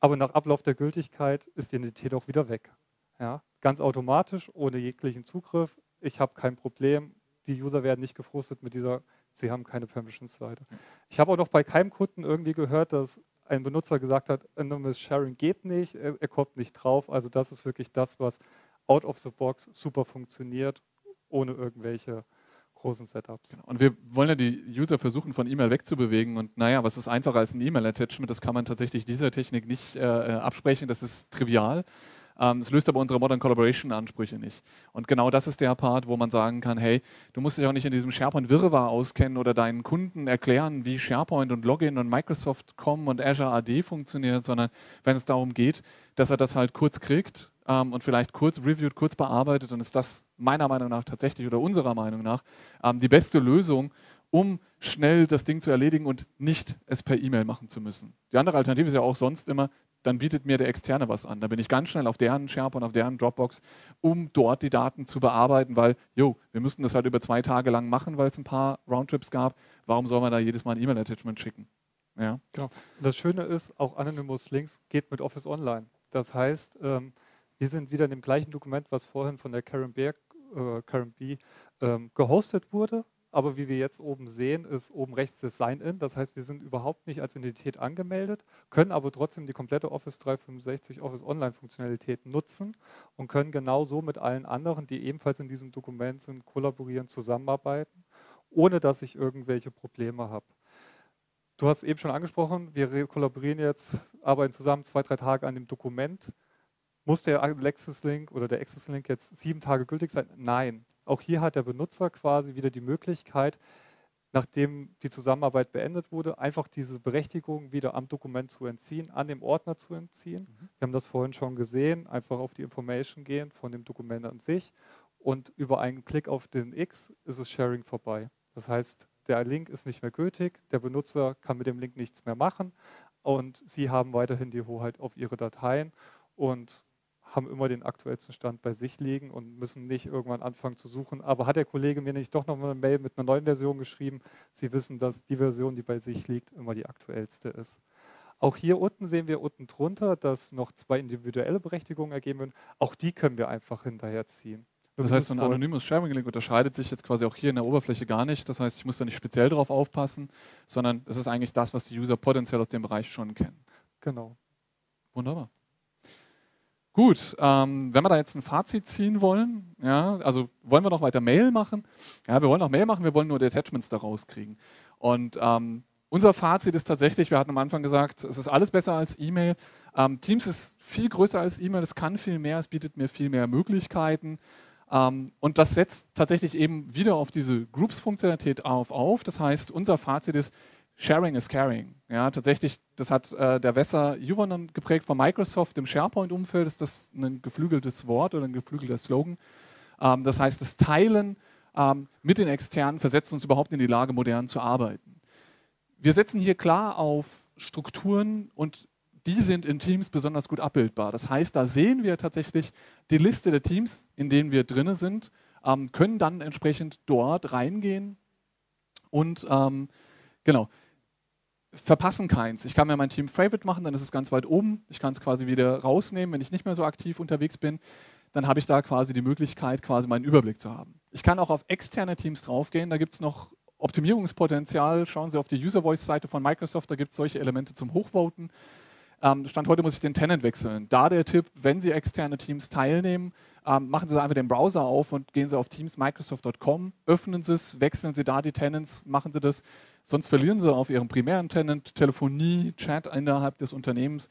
aber nach Ablauf der Gültigkeit ist die Identität auch wieder weg. Ja, ganz automatisch, ohne jeglichen Zugriff. Ich habe kein Problem. Die User werden nicht gefrustet mit dieser Sie haben keine Permissions-Seite. Ich habe auch noch bei keinem Kunden irgendwie gehört, dass ein Benutzer gesagt hat, Anonymous Sharing geht nicht, er, kommt nicht drauf. Also das ist wirklich das, was out of the box super funktioniert, ohne irgendwelche großen Setups. Genau. Und wir wollen ja die User versuchen, von E-Mail wegzubewegen. Und naja, was ist einfacher als ein E-Mail-Attachment? Das kann man tatsächlich dieser Technik nicht äh, äh absprechen. Das ist trivial. Ähm, es löst aber unsere Modern Collaboration-Ansprüche nicht. Und genau das ist der Part, wo man sagen kann, hey, du musst dich auch nicht in diesem SharePoint-Wirrwarr auskennen oder deinen Kunden erklären, wie SharePoint und Login und Microsoft.com und Azure AD funktioniert, sondern wenn es darum geht, dass er das halt kurz kriegt ähm, und vielleicht kurz reviewt, kurz bearbeitet, dann ist das meiner Meinung nach tatsächlich oder unserer Meinung nach ähm, die beste Lösung, um schnell das Ding zu erledigen und nicht es per E-Mail machen zu müssen. Die andere Alternative ist ja auch sonst immer, dann bietet mir der Externe was an. Da bin ich ganz schnell auf deren SharePoint, auf deren Dropbox, um dort die Daten zu bearbeiten, weil, jo, wir müssten das halt über zwei Tage lang machen, weil es ein paar Roundtrips gab. Warum soll man da jedes Mal ein E-Mail-Attachment schicken? Ja. Genau. Und das Schöne ist, auch Anonymous Links geht mit Office Online. Das heißt, ähm, wir sind wieder in dem gleichen Dokument, was vorhin von der Karen, Beer, äh, Karen B. Ähm, gehostet wurde aber wie wir jetzt oben sehen, ist oben rechts das Sign-In. Das heißt, wir sind überhaupt nicht als Identität angemeldet, können aber trotzdem die komplette Office 365 Office Online-Funktionalität nutzen und können genauso mit allen anderen, die ebenfalls in diesem Dokument sind, kollaborieren, zusammenarbeiten, ohne dass ich irgendwelche Probleme habe. Du hast eben schon angesprochen, wir kollaborieren jetzt, arbeiten zusammen zwei, drei Tage an dem Dokument. Muss der Access Link oder der Access Link jetzt sieben Tage gültig sein? Nein. Auch hier hat der Benutzer quasi wieder die Möglichkeit, nachdem die Zusammenarbeit beendet wurde, einfach diese Berechtigung wieder am Dokument zu entziehen, an dem Ordner zu entziehen. Mhm. Wir haben das vorhin schon gesehen, einfach auf die Information gehen von dem Dokument an sich und über einen Klick auf den X ist das Sharing vorbei. Das heißt, der Link ist nicht mehr gültig, der Benutzer kann mit dem Link nichts mehr machen und Sie haben weiterhin die Hoheit auf Ihre Dateien und haben immer den aktuellsten Stand bei sich liegen und müssen nicht irgendwann anfangen zu suchen. Aber hat der Kollege mir nicht doch noch mal eine Mail mit einer neuen Version geschrieben? Sie wissen, dass die Version, die bei sich liegt, immer die aktuellste ist. Auch hier unten sehen wir unten drunter, dass noch zwei individuelle Berechtigungen ergeben werden. Auch die können wir einfach hinterherziehen. Das heißt, so ein anonymes Sharing-Link unterscheidet sich jetzt quasi auch hier in der Oberfläche gar nicht. Das heißt, ich muss da nicht speziell drauf aufpassen, sondern es ist eigentlich das, was die User potenziell aus dem Bereich schon kennen. Genau. Wunderbar. Gut, ähm, wenn wir da jetzt ein Fazit ziehen wollen, ja, also wollen wir noch weiter Mail machen? Ja, wir wollen noch Mail machen, wir wollen nur die Attachments da rauskriegen. Und ähm, unser Fazit ist tatsächlich, wir hatten am Anfang gesagt, es ist alles besser als E-Mail. Ähm, Teams ist viel größer als E-Mail, es kann viel mehr, es bietet mir viel mehr Möglichkeiten. Ähm, und das setzt tatsächlich eben wieder auf diese Groups-Funktionalität auf, auf. Das heißt, unser Fazit ist, Sharing is caring. Ja, tatsächlich, das hat äh, der Wesser Juvonen geprägt von Microsoft im SharePoint-Umfeld, ist das ein geflügeltes Wort oder ein geflügelter Slogan. Ähm, das heißt, das Teilen ähm, mit den Externen versetzt uns überhaupt in die Lage, modern zu arbeiten. Wir setzen hier klar auf Strukturen und die sind in Teams besonders gut abbildbar. Das heißt, da sehen wir tatsächlich die Liste der Teams, in denen wir drin sind, ähm, können dann entsprechend dort reingehen und ähm, genau verpassen keins. Ich kann mir mein Team Favorite machen, dann ist es ganz weit oben. Ich kann es quasi wieder rausnehmen, wenn ich nicht mehr so aktiv unterwegs bin. Dann habe ich da quasi die Möglichkeit, quasi meinen Überblick zu haben. Ich kann auch auf externe Teams draufgehen. Da gibt es noch Optimierungspotenzial. Schauen Sie auf die User Voice-Seite von Microsoft, da gibt es solche Elemente zum Hochvoten. Ähm, Stand heute muss ich den Tenant wechseln. Da der Tipp, wenn Sie externe Teams teilnehmen, ähm, machen Sie einfach den Browser auf und gehen Sie auf teamsmicrosoft.com, öffnen Sie es, wechseln Sie da die Tenants, machen Sie das. Sonst verlieren Sie auf Ihrem primären Tenant Telefonie, Chat innerhalb des Unternehmens.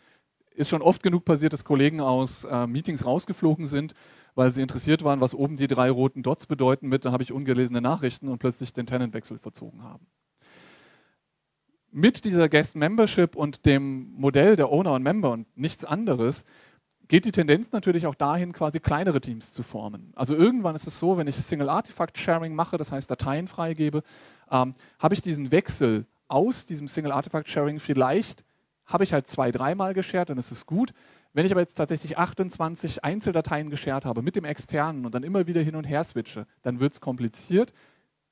Ist schon oft genug passiert, dass Kollegen aus äh, Meetings rausgeflogen sind, weil sie interessiert waren, was oben die drei roten Dots bedeuten mit, da habe ich ungelesene Nachrichten und plötzlich den Tenantwechsel verzogen haben mit dieser Guest Membership und dem Modell der Owner und Member und nichts anderes geht die Tendenz natürlich auch dahin, quasi kleinere Teams zu formen. Also irgendwann ist es so, wenn ich Single Artifact Sharing mache, das heißt Dateien freigebe, ähm, habe ich diesen Wechsel aus diesem Single Artifact Sharing vielleicht, habe ich halt zwei, dreimal geshared, dann ist es gut. Wenn ich aber jetzt tatsächlich 28 Einzeldateien geshared habe mit dem externen und dann immer wieder hin und her switche, dann wird es kompliziert.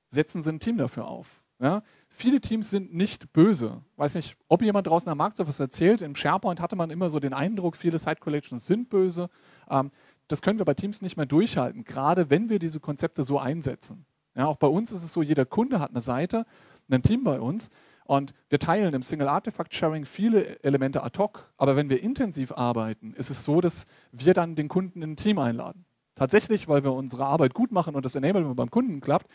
Setzen Sie ein Team dafür auf. Ja? Viele Teams sind nicht böse. Weiß nicht, ob jemand draußen am Markt so was erzählt. Im SharePoint hatte man immer so den Eindruck, viele Site Collections sind böse. Ähm, das können wir bei Teams nicht mehr durchhalten, gerade wenn wir diese Konzepte so einsetzen. Ja, auch bei uns ist es so, jeder Kunde hat eine Seite, ein Team bei uns und wir teilen im Single Artifact Sharing viele Elemente ad hoc. Aber wenn wir intensiv arbeiten, ist es so, dass wir dann den Kunden in ein Team einladen. Tatsächlich, weil wir unsere Arbeit gut machen und das Enablement beim Kunden klappt,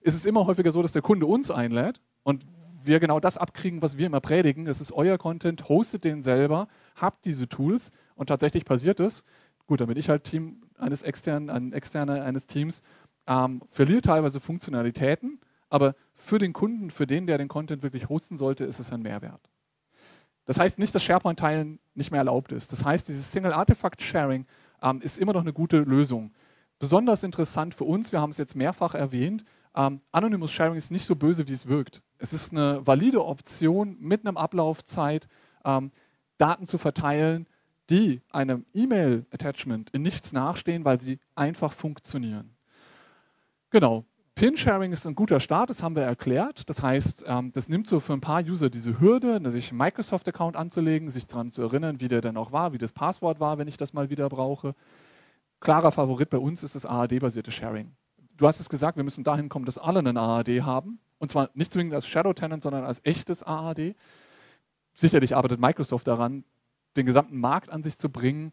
ist es immer häufiger so, dass der Kunde uns einlädt und wir genau das abkriegen, was wir immer predigen. Es ist euer Content, hostet den selber, habt diese Tools und tatsächlich passiert es. Gut, damit ich halt Team eines externen, ein externer eines Teams, ähm, verliere teilweise Funktionalitäten, aber für den Kunden, für den, der den Content wirklich hosten sollte, ist es ein Mehrwert. Das heißt nicht, dass SharePoint-Teilen nicht mehr erlaubt ist. Das heißt, dieses Single Artifact Sharing ähm, ist immer noch eine gute Lösung. Besonders interessant für uns, wir haben es jetzt mehrfach erwähnt, ähm, Anonymous Sharing ist nicht so böse, wie es wirkt. Es ist eine valide Option mit einem Ablaufzeit, ähm, Daten zu verteilen, die einem E-Mail-Attachment in nichts nachstehen, weil sie einfach funktionieren. Genau. Pin-Sharing ist ein guter Start, das haben wir erklärt. Das heißt, ähm, das nimmt so für ein paar User diese Hürde, sich einen Microsoft-Account anzulegen, sich daran zu erinnern, wie der denn auch war, wie das Passwort war, wenn ich das mal wieder brauche. Klarer Favorit bei uns ist das AAD-basierte Sharing. Du hast es gesagt, wir müssen dahin kommen, dass alle einen AAD haben. Und zwar nicht zwingend als Shadow Tenant, sondern als echtes AAD. Sicherlich arbeitet Microsoft daran, den gesamten Markt an sich zu bringen.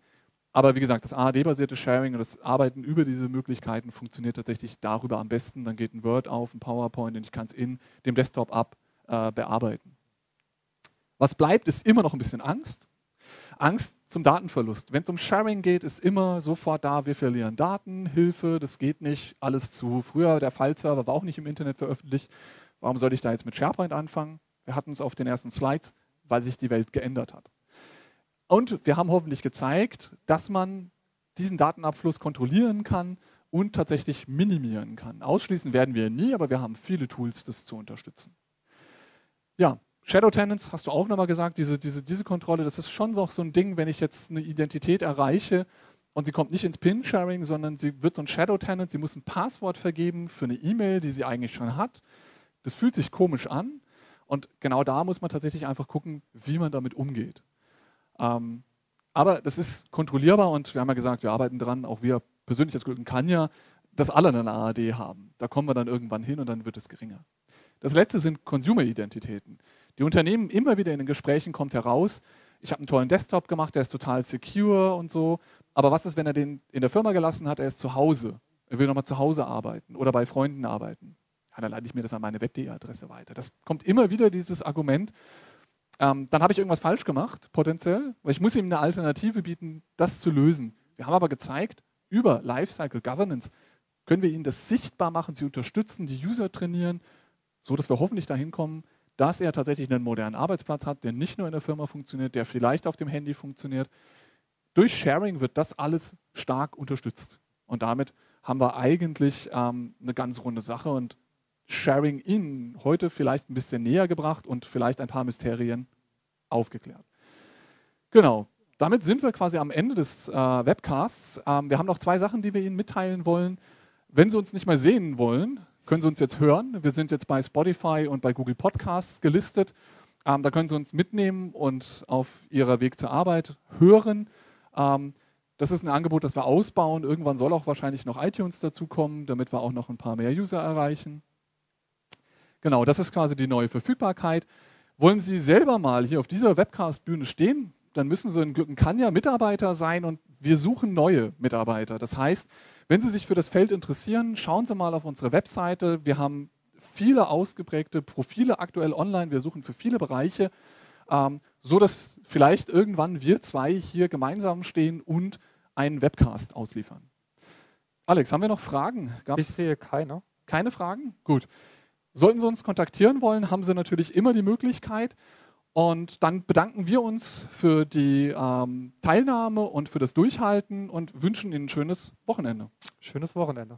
Aber wie gesagt, das AAD-basierte Sharing und das Arbeiten über diese Möglichkeiten funktioniert tatsächlich darüber am besten. Dann geht ein Word auf, ein PowerPoint und ich kann es in dem Desktop ab äh, bearbeiten. Was bleibt, ist immer noch ein bisschen Angst. Angst zum Datenverlust. Wenn es um Sharing geht, ist immer sofort da, wir verlieren Daten, Hilfe, das geht nicht, alles zu. Früher, der File-Server war auch nicht im Internet veröffentlicht. Warum sollte ich da jetzt mit SharePoint anfangen? Wir hatten es auf den ersten Slides, weil sich die Welt geändert hat. Und wir haben hoffentlich gezeigt, dass man diesen Datenabfluss kontrollieren kann und tatsächlich minimieren kann. Ausschließen werden wir nie, aber wir haben viele Tools, das zu unterstützen. Ja, Shadow Tenants hast du auch nochmal gesagt, diese, diese, diese Kontrolle, das ist schon so ein Ding, wenn ich jetzt eine Identität erreiche und sie kommt nicht ins Pin-Sharing, sondern sie wird so ein Shadow Tenant, sie muss ein Passwort vergeben für eine E-Mail, die sie eigentlich schon hat. Das fühlt sich komisch an und genau da muss man tatsächlich einfach gucken, wie man damit umgeht. Ähm, aber das ist kontrollierbar und wir haben ja gesagt, wir arbeiten dran, auch wir persönlich als Gülden kann ja, dass alle eine AAD haben. Da kommen wir dann irgendwann hin und dann wird es geringer. Das letzte sind Consumer-Identitäten. Die Unternehmen immer wieder in den Gesprächen kommt heraus, ich habe einen tollen Desktop gemacht, der ist total secure und so. Aber was ist, wenn er den in der Firma gelassen hat, er ist zu Hause? Er will nochmal zu Hause arbeiten oder bei Freunden arbeiten. Ja, dann leite ich mir das an meine Web.de-Adresse weiter. Das kommt immer wieder dieses Argument. Ähm, dann habe ich irgendwas falsch gemacht, potenziell, weil ich muss ihm eine Alternative bieten, das zu lösen. Wir haben aber gezeigt, über Lifecycle Governance können wir ihnen das sichtbar machen, sie unterstützen, die User trainieren, so dass wir hoffentlich dahin kommen, dass er tatsächlich einen modernen Arbeitsplatz hat, der nicht nur in der Firma funktioniert, der vielleicht auf dem Handy funktioniert. Durch Sharing wird das alles stark unterstützt. Und damit haben wir eigentlich ähm, eine ganz runde Sache und Sharing in heute vielleicht ein bisschen näher gebracht und vielleicht ein paar Mysterien aufgeklärt. Genau, damit sind wir quasi am Ende des äh, Webcasts. Ähm, wir haben noch zwei Sachen, die wir Ihnen mitteilen wollen. Wenn Sie uns nicht mehr sehen wollen, können Sie uns jetzt hören. Wir sind jetzt bei Spotify und bei Google Podcasts gelistet. Ähm, da können Sie uns mitnehmen und auf Ihrer Weg zur Arbeit hören. Ähm, das ist ein Angebot, das wir ausbauen. Irgendwann soll auch wahrscheinlich noch iTunes dazukommen, damit wir auch noch ein paar mehr User erreichen. Genau, das ist quasi die neue Verfügbarkeit. Wollen Sie selber mal hier auf dieser Webcast-Bühne stehen, dann müssen Sie in Glückenkanja Mitarbeiter sein und wir suchen neue Mitarbeiter. Das heißt, wenn Sie sich für das Feld interessieren, schauen Sie mal auf unsere Webseite. Wir haben viele ausgeprägte Profile aktuell online. Wir suchen für viele Bereiche, ähm, so dass vielleicht irgendwann wir zwei hier gemeinsam stehen und einen Webcast ausliefern. Alex, haben wir noch Fragen? Gab's ich sehe keine. Keine Fragen? Gut. Sollten Sie uns kontaktieren wollen, haben Sie natürlich immer die Möglichkeit. Und dann bedanken wir uns für die ähm, Teilnahme und für das Durchhalten und wünschen Ihnen ein schönes Wochenende. Schönes Wochenende.